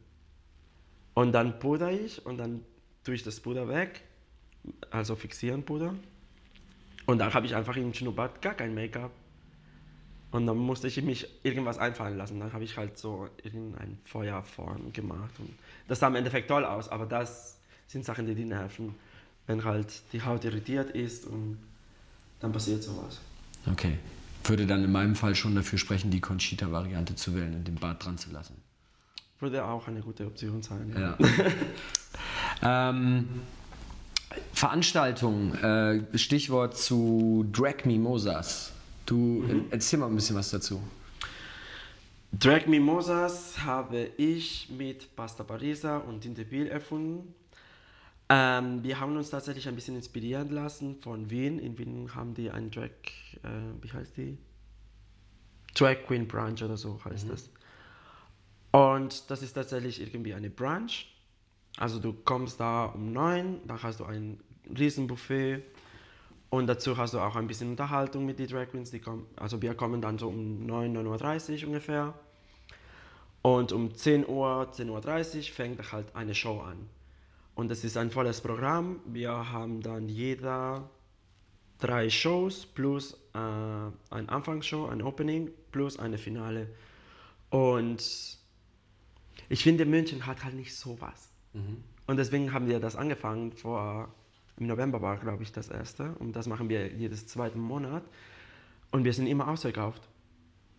Und dann puder ich und dann tue ich das Puder weg, also fixieren Puder. Und dann habe ich einfach im Schnurrbart gar kein Make-up. Und dann musste ich mich irgendwas einfallen lassen. Dann habe ich halt so irgendeine Feuerform gemacht. Und das sah im Endeffekt toll aus, aber das sind Sachen, die die nerven. Wenn halt die Haut irritiert ist und dann passiert sowas. Okay. Würde dann in meinem Fall schon dafür sprechen, die Conchita-Variante zu wählen und den Bart dran zu lassen. Würde auch eine gute Option sein. Ja. ähm, Veranstaltungen, äh, Stichwort zu Drag Mimosas. Du äh, erzähl mal ein bisschen was dazu. Drag Mimosas habe ich mit Pasta Parisa und Tintebil erfunden. Ähm, wir haben uns tatsächlich ein bisschen inspirieren lassen von Wien. In Wien haben die einen Drag, äh, wie heißt die? Drag Queen Brunch oder so heißt das. Und das ist tatsächlich irgendwie eine Brunch. Also du kommst da um 9, dann hast du ein Riesenbuffet und dazu hast du auch ein bisschen Unterhaltung mit den Drag Queens. Die kommen, also wir kommen dann so um 9, 9.30 Uhr ungefähr. Und um 10 Uhr, 10.30 Uhr fängt halt eine Show an. Und das ist ein volles Programm. Wir haben dann jeder drei Shows plus äh, ein Anfangsshow, ein Opening plus eine Finale. Und ich finde, München hat halt nicht sowas. Mhm. Und deswegen haben wir das angefangen vor, im November war, glaube ich, das erste. Und das machen wir jedes zweiten Monat. Und wir sind immer ausverkauft.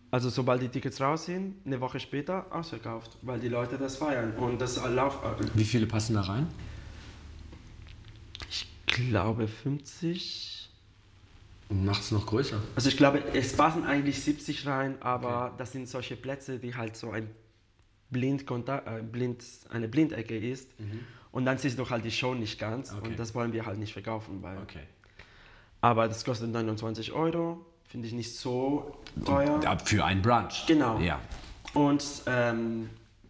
Also sobald die Tickets raus sind, eine Woche später ausverkauft, weil die Leute das feiern und das Lauf. Wie viele passen da rein? Ich glaube 50. Macht es noch größer? Also ich glaube, es passen eigentlich 70 rein, aber okay. das sind solche Plätze, die halt so ein Blindkontakt, äh, blind, eine Blindecke ist. Mhm. Und dann siehst du halt die Show nicht ganz okay. und das wollen wir halt nicht verkaufen. Weil okay. Aber das kostet 29 Euro, finde ich nicht so teuer. Für einen Brunch. Genau. Ja. Und ähm,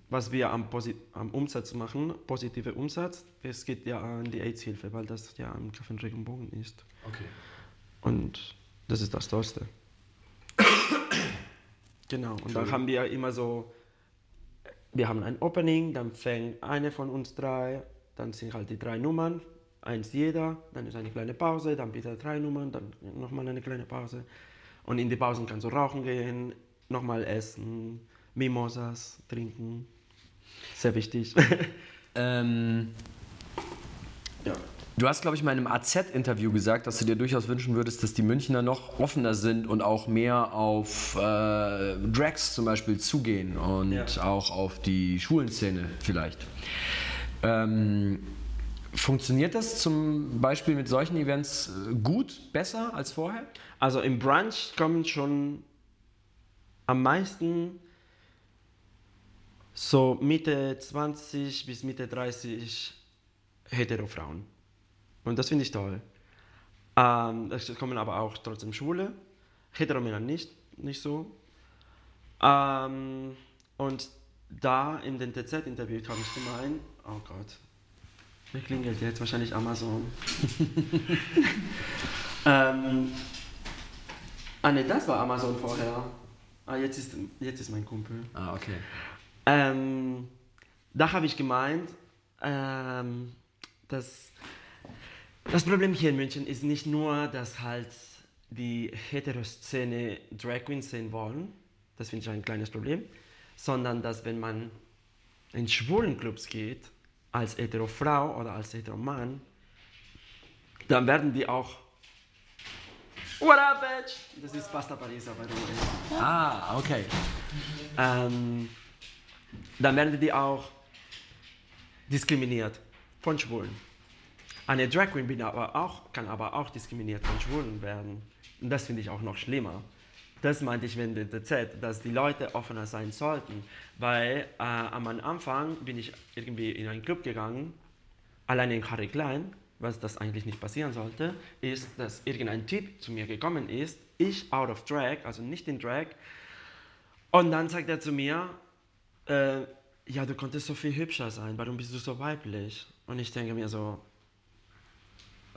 was wir am, am, Umsatz machen, positive Umsatz, es geht ja an die AIDS-Hilfe, weil das ja im Café Regenbogen ist. Okay. Und das ist das Tollste. genau. Und dann haben wir immer so wir haben ein Opening, dann fängt eine von uns drei, dann sind halt die drei Nummern, eins jeder, dann ist eine kleine Pause, dann wieder drei Nummern, dann nochmal eine kleine Pause. Und in die Pausen kannst du rauchen gehen, nochmal essen, Mimosas trinken. Sehr wichtig. ähm. Du hast, glaube ich, mal in einem AZ-Interview gesagt, dass du dir durchaus wünschen würdest, dass die Münchner noch offener sind und auch mehr auf äh, Drags zum Beispiel zugehen und ja. auch auf die Schulenszene vielleicht. Ähm, funktioniert das zum Beispiel mit solchen Events äh, gut, besser als vorher? Also im Brunch kommen schon am meisten so Mitte 20 bis Mitte 30 Hetero-Frauen. Und das finde ich toll. Ähm, es kommen aber auch trotzdem Schwule, Heteromänner nicht, nicht so. Ähm, und da in den TZ-Interview habe ich gemeint, oh Gott, mir klingelt jetzt wahrscheinlich Amazon. ähm, ah ne, das war Amazon vorher. Ah, jetzt ist, jetzt ist mein Kumpel. Ah, okay. Ähm, da habe ich gemeint, ähm, dass das Problem hier in München ist nicht nur, dass halt die Heteroszene Drag Queens sehen wollen, das finde ich ein kleines Problem, sondern dass wenn man in schwulen Clubs geht, als hetero Frau oder als hetero Mann, dann werden die auch What up, bitch? Das ist Pasta Parisa, by the way. Ah, okay. Ähm, dann werden die auch diskriminiert von Schwulen. Eine Drag Queen bin aber auch, kann aber auch diskriminiert von Schwulen werden. Und das finde ich auch noch schlimmer. Das meinte ich mit der Z, dass die Leute offener sein sollten. Weil äh, am Anfang bin ich irgendwie in einen Club gegangen, alleine in Harry Klein, was das eigentlich nicht passieren sollte, ist, dass irgendein Typ zu mir gekommen ist, ich out of drag, also nicht in Drag, und dann sagt er zu mir, äh, ja, du konntest so viel hübscher sein, warum bist du so weiblich? Und ich denke mir so,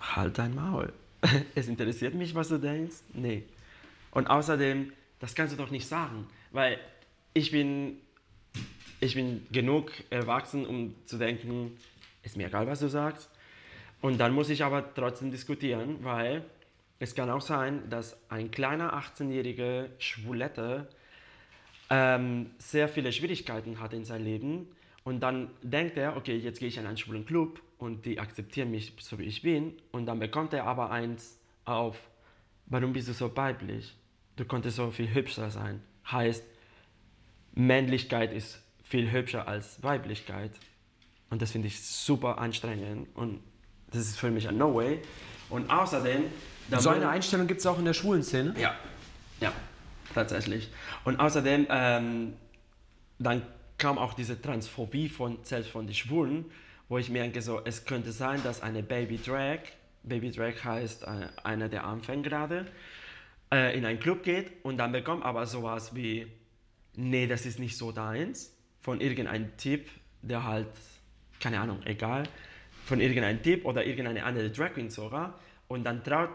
halt dein Maul. Es interessiert mich, was du denkst? Nee. Und außerdem, das kannst du doch nicht sagen, weil ich bin, ich bin genug erwachsen, um zu denken, ist mir egal, was du sagst. Und dann muss ich aber trotzdem diskutieren, weil es kann auch sein, dass ein kleiner 18-jähriger Schwulette ähm, sehr viele Schwierigkeiten hat in seinem Leben und dann denkt er, okay, jetzt gehe ich in einen schwulen Club und die akzeptieren mich so wie ich bin. Und dann bekommt er aber eins auf, warum bist du so weiblich? Du konntest so viel hübscher sein. Heißt, Männlichkeit ist viel hübscher als Weiblichkeit. Und das finde ich super anstrengend. Und das ist für mich ein No Way. Und außerdem. So eine Einstellung gibt es auch in der schwulen Szene? Ja. Ja, tatsächlich. Und außerdem, ähm, dann kam auch diese Transphobie von, selbst von den Schwulen wo ich mir denke, so, es könnte sein, dass eine Baby Drag, Baby Drag heißt äh, einer, der anfängt gerade, äh, in einen Club geht und dann bekommt aber sowas wie, nee, das ist nicht so deins. von irgendeinem Typ, der halt, keine Ahnung, egal, von irgendeinem Typ oder irgendeine andere Drag Queen sogar. Und dann traut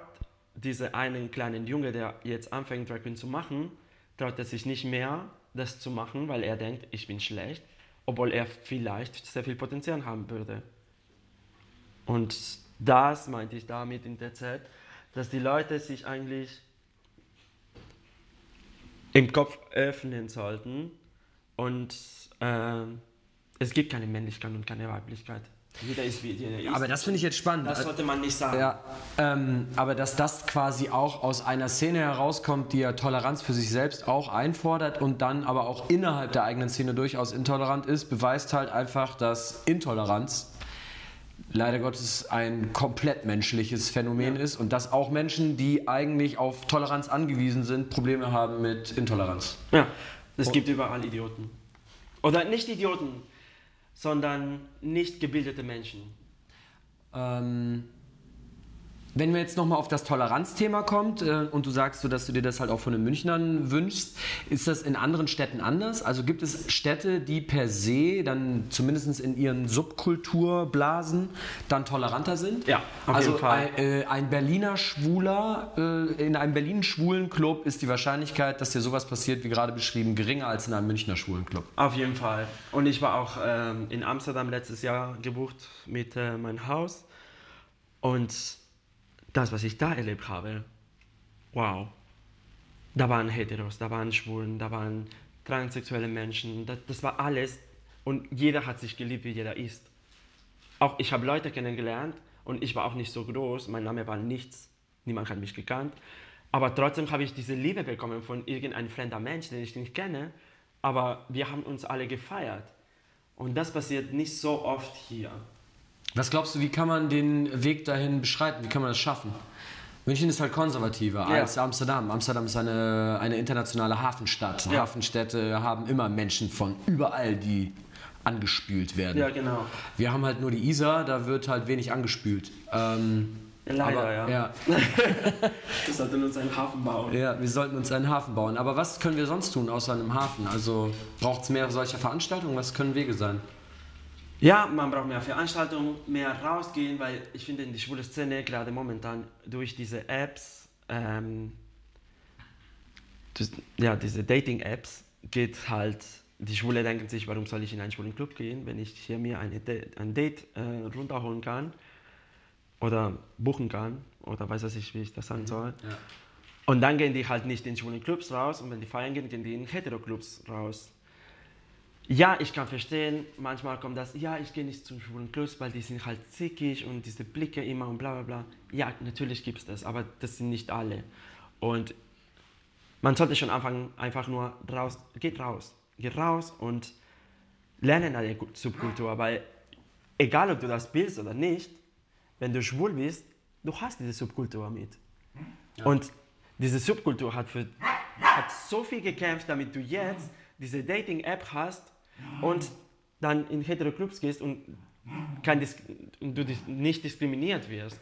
dieser einen kleinen Junge, der jetzt anfängt, Drag Queen zu machen, traut er sich nicht mehr, das zu machen, weil er denkt, ich bin schlecht, obwohl er vielleicht sehr viel Potenzial haben würde. Und das meinte ich damit in der Zeit, dass die Leute sich eigentlich im Kopf öffnen sollten und äh, es gibt keine Männlichkeit und keine Weiblichkeit. Jeder ist wie jeder ist. Aber das finde ich jetzt spannend. das sollte man nicht sagen. Ja, ähm, aber dass das quasi auch aus einer Szene herauskommt, die ja Toleranz für sich selbst auch einfordert und dann aber auch innerhalb der eigenen Szene durchaus intolerant ist, beweist halt einfach, dass Intoleranz leider Gottes ein komplett menschliches Phänomen Ja. ist und dass auch Menschen, die eigentlich auf Toleranz angewiesen sind, Probleme haben mit Intoleranz. Ja, es gibt überall Idioten. Oder nicht Idioten, sondern nicht gebildete Menschen. Ähm, wenn wir jetzt nochmal auf das Toleranzthema kommt äh, und du sagst, so, dass du dir das halt auch von den Münchnern wünschst, ist das in anderen Städten anders? Also gibt es Städte, die per se dann zumindest in ihren Subkulturblasen dann toleranter sind? Ja, auf also jeden Fall. Ein, äh, ein Berliner Schwuler, äh, in einem Berliner schwulen Club ist die Wahrscheinlichkeit, dass dir sowas passiert, wie gerade beschrieben, geringer als in einem Münchner schwulen Club. Auf jeden Fall. Und ich war auch ähm, in Amsterdam letztes Jahr gebucht mit äh, meinem Haus. Und das, was ich da erlebt habe, wow. Da waren Heteros, da waren Schwulen, da waren transsexuelle Menschen, das, das war alles. Und jeder hat sich geliebt, wie jeder ist. Auch ich habe Leute kennengelernt und ich war auch nicht so groß, mein Name war nichts, niemand hat mich gekannt. Aber trotzdem habe ich diese Liebe bekommen von irgendeinem fremder Mensch, den ich nicht kenne. Aber wir haben uns alle gefeiert. Und das passiert nicht so oft hier. Was glaubst du, wie kann man den Weg dahin beschreiten? Wie kann man das schaffen? München ist halt konservativer Ja. als Amsterdam. Amsterdam ist eine, eine internationale Hafenstadt. Ja. Hafenstädte haben immer Menschen von überall, die angespült werden. Ja, genau. Wir haben halt nur die Isar, da wird halt wenig angespült. Ähm, Leider, aber, ja. ja. Wir sollten uns einen Hafen bauen. Ja, wir sollten uns einen Hafen bauen. Aber was können wir sonst tun außer einem Hafen? Also braucht es mehr solcher Veranstaltungen? Was können Wege sein? Ja, man braucht mehr Veranstaltungen, mehr rausgehen, weil ich finde in die schwule Szene gerade momentan durch diese Apps, ähm, das, ja, diese Dating-Apps geht halt, die Schwule denken sich, warum soll ich in einen schwulen Club gehen, wenn ich hier mir eine, ein Date äh, runterholen kann oder buchen kann oder weiß ich, wie ich das sagen soll. Ja. Und dann gehen die halt nicht in schwulen Clubs raus und wenn die feiern gehen, gehen die in Hetero-Clubs raus. Ja, ich kann verstehen, manchmal kommt das, ja, ich gehe nicht zum schwulen Clubs, weil die sind halt zickig und diese Blicke immer und bla bla bla. Ja, natürlich gibt es das, aber das sind nicht alle. Und man sollte schon anfangen, einfach nur raus, geht raus, geht raus und lernen eine Subkultur, weil egal ob du das willst oder nicht, wenn du schwul bist, du hast diese Subkultur mit. Und diese Subkultur hat, für, hat so viel gekämpft, damit du jetzt diese Dating-App hast und dann in Hetero-Clubs gehst und, und du nicht diskriminiert wirst.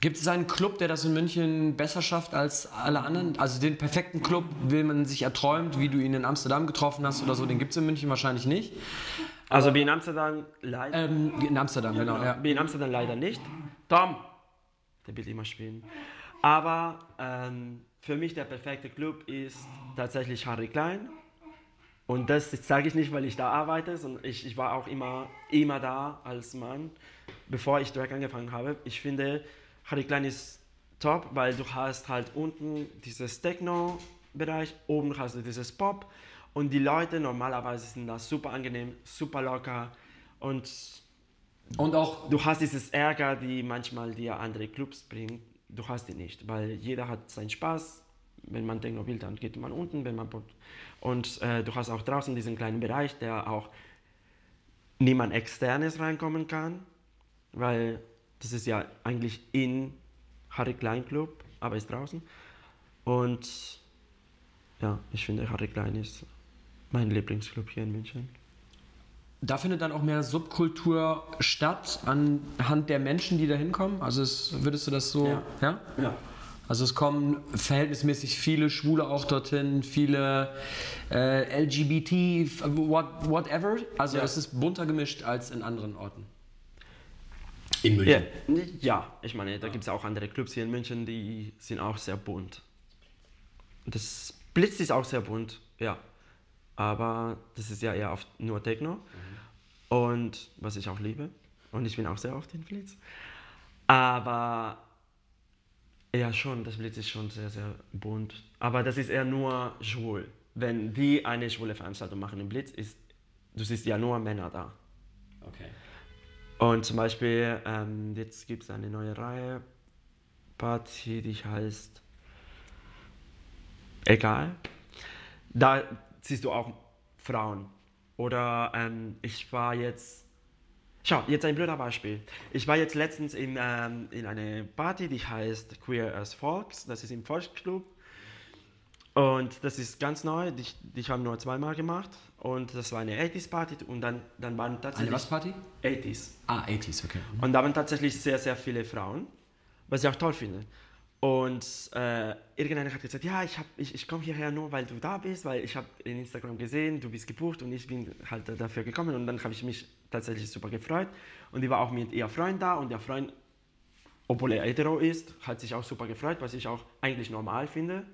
Gibt es einen Club, der das in München besser schafft als alle anderen? Also den perfekten Club, wie man sich erträumt, wie du ihn in Amsterdam getroffen hast oder so, den gibt es in München wahrscheinlich nicht. Also wie in Amsterdam leider. Ähm, in Amsterdam, genau. Ja. Wie in Amsterdam leider nicht. Tom, der will immer spielen. Aber ähm, für mich der perfekte Club ist tatsächlich Harry Klein. Und das sage ich nicht, weil ich da arbeite, sondern ich, ich war auch immer, immer da als Mann, bevor ich Drag angefangen habe. Ich finde, Harry Klein ist top, weil du hast halt unten dieses Techno-Bereich, oben hast du dieses Pop und die Leute normalerweise sind da super angenehm, super locker und Und auch, du hast dieses Ärger, die manchmal dir andere Clubs bringt, du hast die nicht, weil jeder hat seinen Spaß. Wenn man Techno will, dann geht man unten, wenn man und äh, du hast auch draußen diesen kleinen Bereich, der auch niemand externes reinkommen kann, weil das ist ja eigentlich in Harry Klein Club, aber ist draußen. Und ja, ich finde Harry Klein ist mein Lieblingsclub hier in München. da findet dann auch mehr Subkultur statt anhand der Menschen, die da hinkommen. Also es, würdest du das so, Ja. ja? Ja. Also es kommen verhältnismäßig viele Schwule auch dorthin, viele äh, LGBT, what, whatever. Also Ja. es ist bunter gemischt als in anderen Orten. In München? Ja, ja ich meine, da gibt es auch andere Clubs hier in München, die sind auch sehr bunt. Das Blitz ist auch sehr bunt, ja. Aber das ist ja eher auf nur Techno. Und was ich auch liebe. Und ich bin auch sehr oft in Blitz. Aber ja, schon, das Blitz ist schon sehr, sehr bunt. Aber das ist eher nur schwul. Wenn die eine schwule Veranstaltung machen im Blitz, ist, du siehst ja nur Männer da. Okay. Und zum Beispiel, ähm, jetzt gibt es eine neue Reihe, Party, die heißt Egal. Da siehst du auch Frauen. Oder ähm, ich war jetzt, schau, jetzt ein blöder Beispiel. Ich war jetzt letztens in, ähm, in eine Party, die heißt Queer as Folks, das ist im Volksclub. Und das ist ganz neu, die, die haben nur zweimal gemacht. Und das war eine 80s-Party und dann, dann waren tatsächlich... Eine was Party? 80s. Ah, 80s, okay. Und da waren tatsächlich sehr, sehr viele Frauen, was ich auch toll finde. Und äh, irgendeiner hat gesagt, ja, ich, ich, ich komme hierher nur, weil du da bist, weil ich habe in Instagram gesehen, du bist gebucht und ich bin halt dafür gekommen und dann habe ich mich tatsächlich super gefreut. Und die war auch mit ihr Freund da und der Freund, obwohl er hetero ist, hat sich auch super gefreut, was ich auch eigentlich normal finde.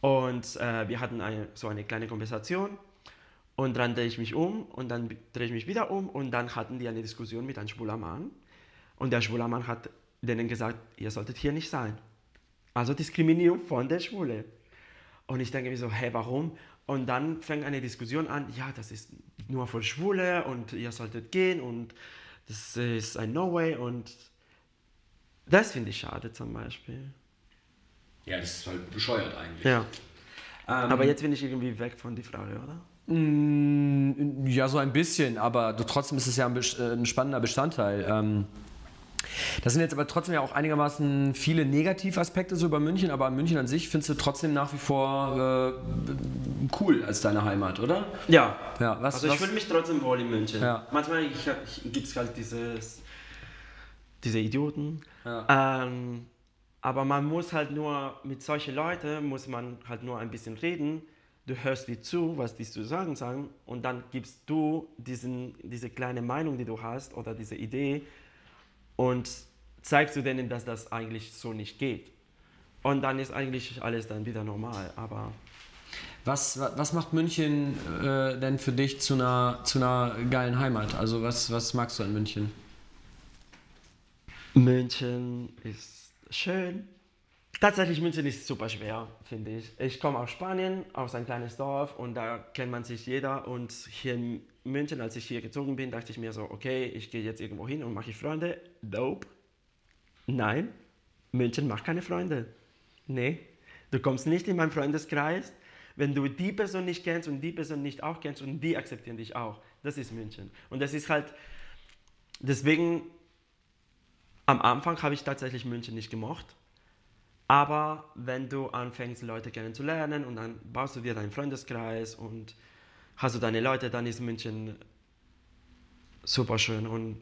Und äh, wir hatten eine, so eine kleine Konversation und dann drehe ich mich um und dann drehe ich mich wieder um und dann hatten die eine Diskussion mit einem schwuler Mann. Und der schwule Mann hat denen gesagt, ihr solltet hier nicht sein. Also Diskriminierung von der Schwule. Und ich denke mir so, hä, warum? Und dann fängt eine Diskussion an, ja, das ist nur für Schwule und ihr solltet gehen und das ist ein No-Way und das finde ich schade zum Beispiel. Ja, das ist halt bescheuert eigentlich. Ja. Aber jetzt bin ich irgendwie weg von der Frage, oder? Mm, Ja, so ein bisschen, aber trotzdem ist es ja ein, äh, ein spannender Bestandteil. Ähm, das sind jetzt aber trotzdem ja auch einigermaßen viele Negativaspekte so über München, aber München an sich findest du trotzdem nach wie vor äh, cool als deine Heimat, oder? Ja. Ja, was- also ich fühle mich trotzdem wohl in München. Ja. Manchmal gibt es halt dieses, diese Idioten. Ja. Ähm, aber man muss halt nur, mit solchen Leuten muss man halt nur ein bisschen reden. Du hörst die zu, was die zu sagen sagen und dann gibst du diesen, diese kleine Meinung, die du hast oder diese Idee und zeigst du denen, dass das eigentlich so nicht geht. Und dann ist eigentlich alles dann wieder normal. Aber Was, wa- was macht München äh, denn für dich zu einer, zu einer geilen Heimat? Also was, was magst du an München? München ist schön. Tatsächlich, München ist super schwer, finde ich. Ich komme aus Spanien, aus ein kleines Dorf und da kennt man sich jeder. Und hier München, als ich hier gezogen bin, dachte ich mir so, okay, ich gehe jetzt irgendwo hin und mache ich Freunde. Dope. Nein, München macht keine Freunde. Nee, du kommst nicht in meinen Freundeskreis, wenn du die Person nicht kennst und die Person nicht auch kennst und die akzeptieren dich auch. Das ist München. Und das ist halt, deswegen am Anfang habe ich tatsächlich München nicht gemocht. Aber wenn du anfängst, Leute kennenzulernen und dann baust du dir deinen Freundeskreis und hast du deine Leute, dann ist München super schön. Und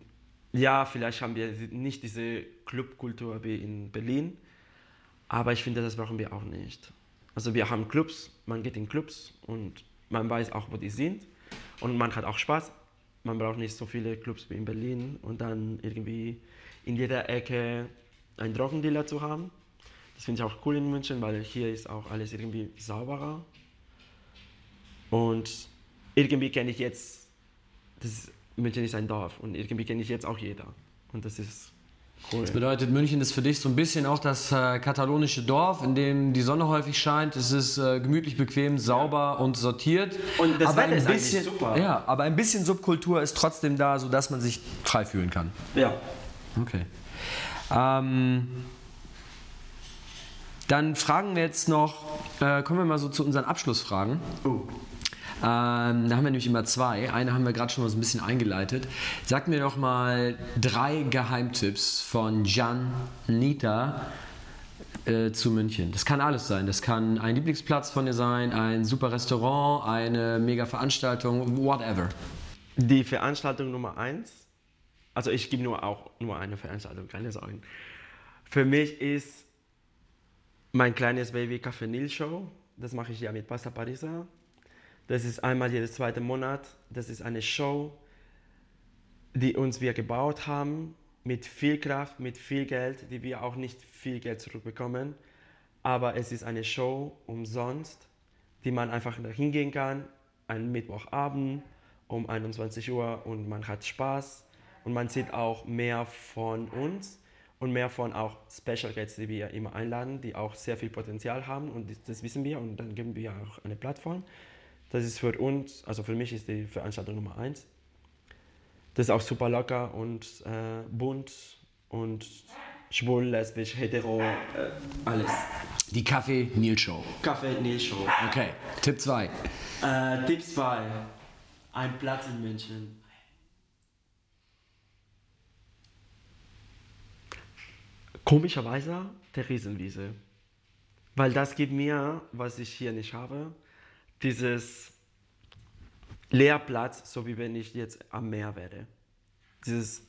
ja, vielleicht haben wir nicht diese Clubkultur wie in Berlin, aber ich finde, das brauchen wir auch nicht. Also wir haben Clubs, man geht in Clubs und man weiß auch, wo die sind und man hat auch Spaß. Man braucht nicht so viele Clubs wie in Berlin und dann irgendwie in jeder Ecke einen Drogendealer zu haben. Das finde ich auch cool in München, weil hier ist auch alles irgendwie sauberer. Und irgendwie kenne ich jetzt, das ist, München ist ein Dorf und irgendwie kenne ich jetzt auch jeder. Und das ist cool. Das bedeutet, München ist für dich so ein bisschen auch das äh, katalonische Dorf, in dem die Sonne häufig scheint. Es ist äh, gemütlich, bequem, sauber und sortiert. Und das aber Wetter ein ist eigentlich bisschen, super. Ja, aber ein bisschen Subkultur ist trotzdem da, sodass man sich frei fühlen kann. Ja. Okay. Ähm, dann fragen wir jetzt noch, äh, kommen wir mal so zu unseren Abschlussfragen. Oh. Ähm, da haben wir nämlich immer zwei. Eine haben wir gerade schon mal so ein bisschen eingeleitet. Sag mir doch mal drei Geheimtipps von Jan Nita äh, zu München. Das kann alles sein. Das kann ein Lieblingsplatz von dir sein, ein super Restaurant, eine mega Veranstaltung, whatever. Die Veranstaltung Nummer eins, also ich gebe nur auch nur eine Veranstaltung, keine Sorgen. Für mich ist Mein kleines Baby Café Nil Show, das mache ich ja mit Pasta Parisa. Das ist einmal jedes zweite Monat. Das ist eine Show, die uns wir gebaut haben, mit viel Kraft, mit viel Geld, die wir auch nicht viel Geld zurückbekommen. Aber es ist eine Show umsonst, die man einfach hingehen kann, einen Mittwochabend um 21 Uhr und man hat Spaß und man sieht auch mehr von uns und mehr von auch Special Guests, die wir immer einladen, die auch sehr viel Potenzial haben und das wissen wir und dann geben wir auch eine Plattform. Das ist für uns, also für mich ist die Veranstaltung Nummer eins. Das ist auch super locker und äh, bunt und schwul, lesbisch, hetero, äh, alles. Die Kaffee Nil Show. Kaffee Nil Show. Okay, Tipp 2. Äh, Tipp 2. Ein Platz in München. Komischerweise der Riesenwiese. Weil das gibt mir, was ich hier nicht habe, dieses Leerplatz, so wie wenn ich jetzt am Meer wäre. Dieses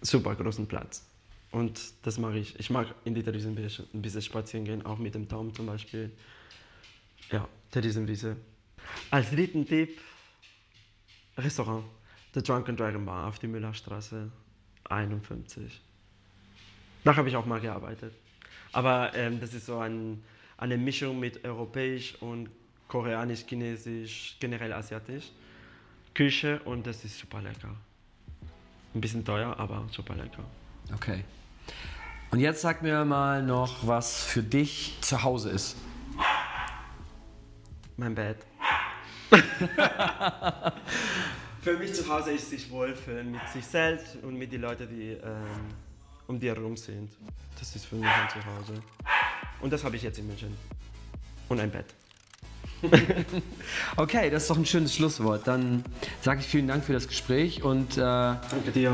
super großen Platz. Und das mag ich. Ich mag in die Riesenwiese ein bisschen spazieren gehen, auch mit dem Tom zum Beispiel. Ja, der Riesenwiese. Als dritten Tipp, Restaurant. The Drunken Dragon Bar auf die Müllerstraße 51. Da habe ich auch mal gearbeitet. Aber ähm, das ist so ein, eine Mischung mit europäisch und koreanisch, chinesisch, generell asiatisch. Küche und das ist super lecker. Ein bisschen teuer, aber super lecker. Okay. Und jetzt sag mir mal noch, was für dich zu Hause ist. Mein Bett. Für mich zu Hause ist sich wohlfühlen mit sich selbst und mit den Leuten, die ähm, um die herum sind. Das ist für mich ein Zuhause. Und das habe ich jetzt in München. Und ein Bett. okay, das ist doch ein schönes Schlusswort. Dann sage ich vielen Dank für das Gespräch und äh,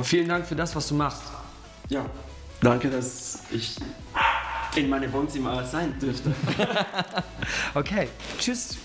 vielen Dank für das, was du machst. Ja, danke, dass ich in meinem Wohnzimmer sein dürfte. okay, tschüss.